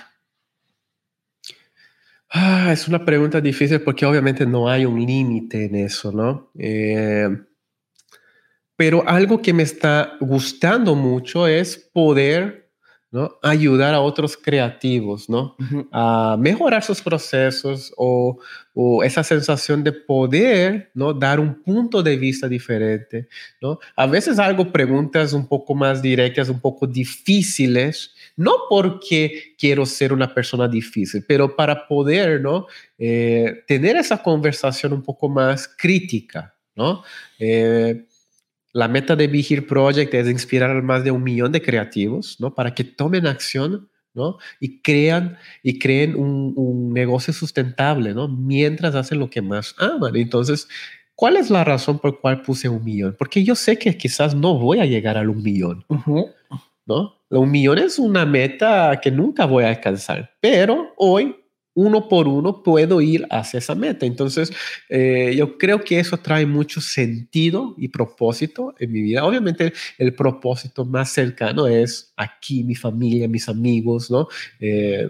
Ah, es una pregunta difícil porque obviamente no hay un límite en eso, ¿no? Eh, pero algo que me está gustando mucho es poder ¿no? Ayudar a otros creativos, ¿no? A mejorar sus procesos o, esa sensación de poder, ¿no? Dar un punto de vista diferente, ¿no? A veces hago preguntas un poco más directas, un poco difíciles, no porque quiero ser una persona difícil, pero para poder, ¿no? Eh, tener esa conversación un poco más crítica, ¿no? Eh, la meta de Be Here Project es inspirar a más de un millón de creativos, ¿no? Para que tomen acción, ¿no? Y crean y creen un, negocio sustentable, ¿no? Mientras hacen lo que más aman. Entonces, ¿cuál es la razón por cual puse un millón? Porque yo sé que quizás no voy a llegar al un millón, ¿no? Un millón es una meta que nunca voy a alcanzar, pero hoy uno por uno puedo ir hacia esa meta. Entonces, eh, yo creo que eso trae mucho sentido y propósito en mi vida. Obviamente, el propósito más cercano es aquí, mi familia, mis amigos, ¿no? Eh,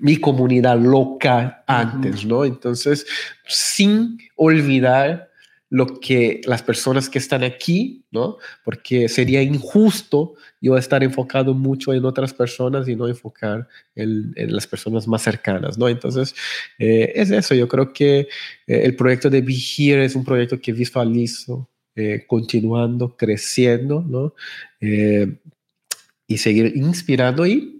mi comunidad local antes, ¿no? Entonces, sin olvidar lo que las personas que están aquí, ¿no? Porque sería injusto yo estar enfocado mucho en otras personas y no enfocar en, las personas más cercanas, ¿no? Entonces, eh, es eso, yo creo que eh, el proyecto de Be Here es un proyecto que visualizo eh, continuando, creciendo, ¿no? y seguir inspirando y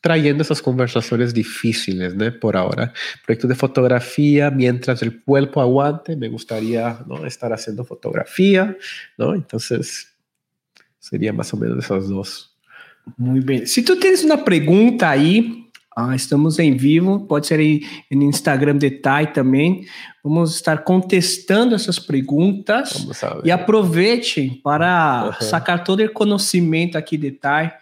trayendo esas conversaciones difíciles, ¿no? Por ahora. Proyecto de fotografía, mientras el cuerpo aguante, me gustaría ¿no? estar haciendo fotografía, ¿no? Entonces, sería más o menos esas dos. Muy bien. Si tú tienes una pregunta ahí, ah, estamos en vivo, pode ser aí no Instagram de Tai também. Vamos estar contestando essas perguntas e aproveitem para uhum. sacar todo o conhecimento aqui de Tai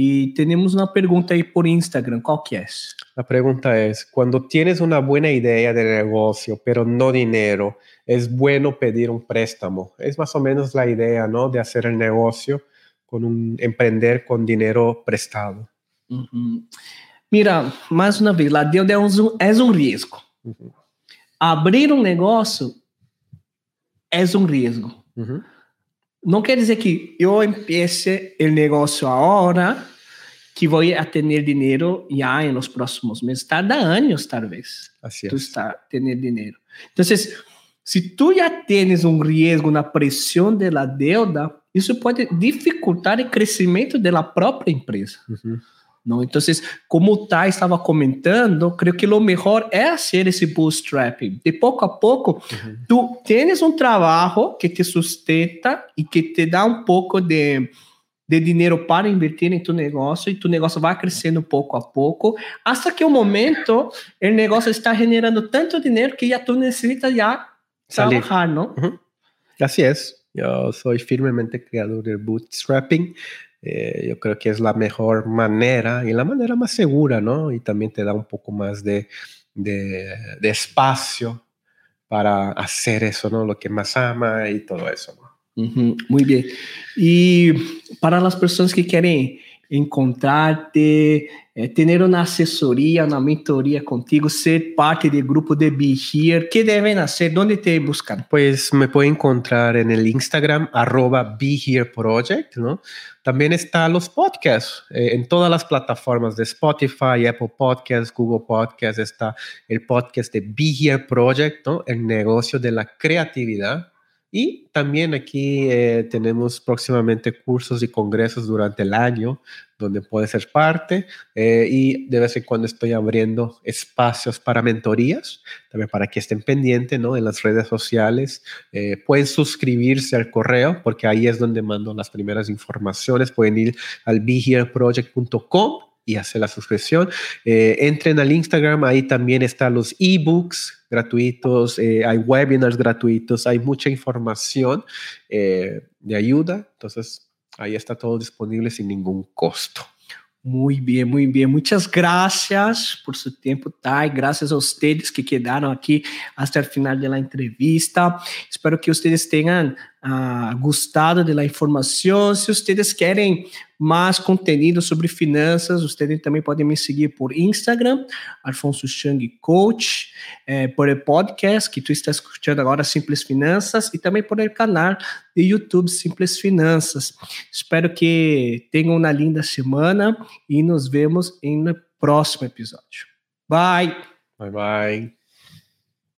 Y tenemos una pregunta ahí por Instagram, ¿cuál que es? La pregunta es, cuando tienes una buena idea de negocio, pero no dinero, ¿es bueno pedir un préstamo? Es más o menos la idea, ¿no? De hacer el negocio con un emprender con dinero prestado. Mira, más una vez, la deuda es un, riesgo. Abrir un negocio es un riesgo. Não quer dizer que eu empiece o negócio agora, que vou a ter dinheiro já nos próximos meses. Tarda anos, talvez. Assim tu está ter dinheiro. Então, se tu já tens um risco na pressão da deuda, isso pode dificultar o crescimento da própria empresa. Uhum. Então, como o Tai estava comentando, creio que o melhor é fazer esse bootstrapping. De pouco a pouco, tu tens um trabalho que te sustenta e que te dá um pouco de, de dinheiro para invertir em tu negócio e tu negócio vai crescendo pouco a pouco, até que o momento o negócio está generando tanto dinheiro que já tu necessita já trabalhar, não? Uhum. Assim é. Eu sou firmemente criador do bootstrapping. Eh, yo creo que es la mejor manera y la manera más segura, ¿no? Y también te da un poco más de, de, espacio para hacer eso, ¿no? Lo que más ama y todo eso, ¿no? muy bien. Y para las personas que quieren encontrarte, é, ter uma assessoria, uma mentoria contigo, ser parte do grupo de Be Here, que devem fazer? Onde te buscan? Pues me puede encontrar en el Instagram, arroba Be Here Project, ¿no? También está los podcasts eh, en todas las plataformas de Spotify, Apple Podcasts, Google Podcasts, está el podcast de Be Here Project, ¿no? El negocio de la creatividad y también aquí eh, tenemos próximamente cursos y congresos durante el año donde puedes ser parte eh, y de vez en cuando estoy abriendo espacios para mentorías, también para que estén pendientes ¿no? en las redes sociales. Eh, pueden suscribirse al correo porque ahí es donde mando las primeras informaciones. Pueden ir al behereproject.com y hacer la suscripción. entren al Instagram, ahí también están los ebooks gratuitos, eh, hay webinars gratuitos, hay mucha información eh, de ayuda. Entonces, ahí está todo disponible sin ningún costo. Muy bien, muy bien. Muchas gracias por su tiempo, Tai. Gracias a ustedes que quedaron aquí hasta el final de la entrevista. Espero que ustedes tengan gostado da informação. Se vocês querem mais conteúdo sobre finanças, vocês também podem me seguir por Instagram, Alfonso Chang Coach, eh, por el podcast que tu está escutando agora, Simples Finanças, e também por el canal de YouTube Simples Finanças. Espero que tenham uma linda semana e nos vemos em no próximo episódio. Bye! Bye, bye.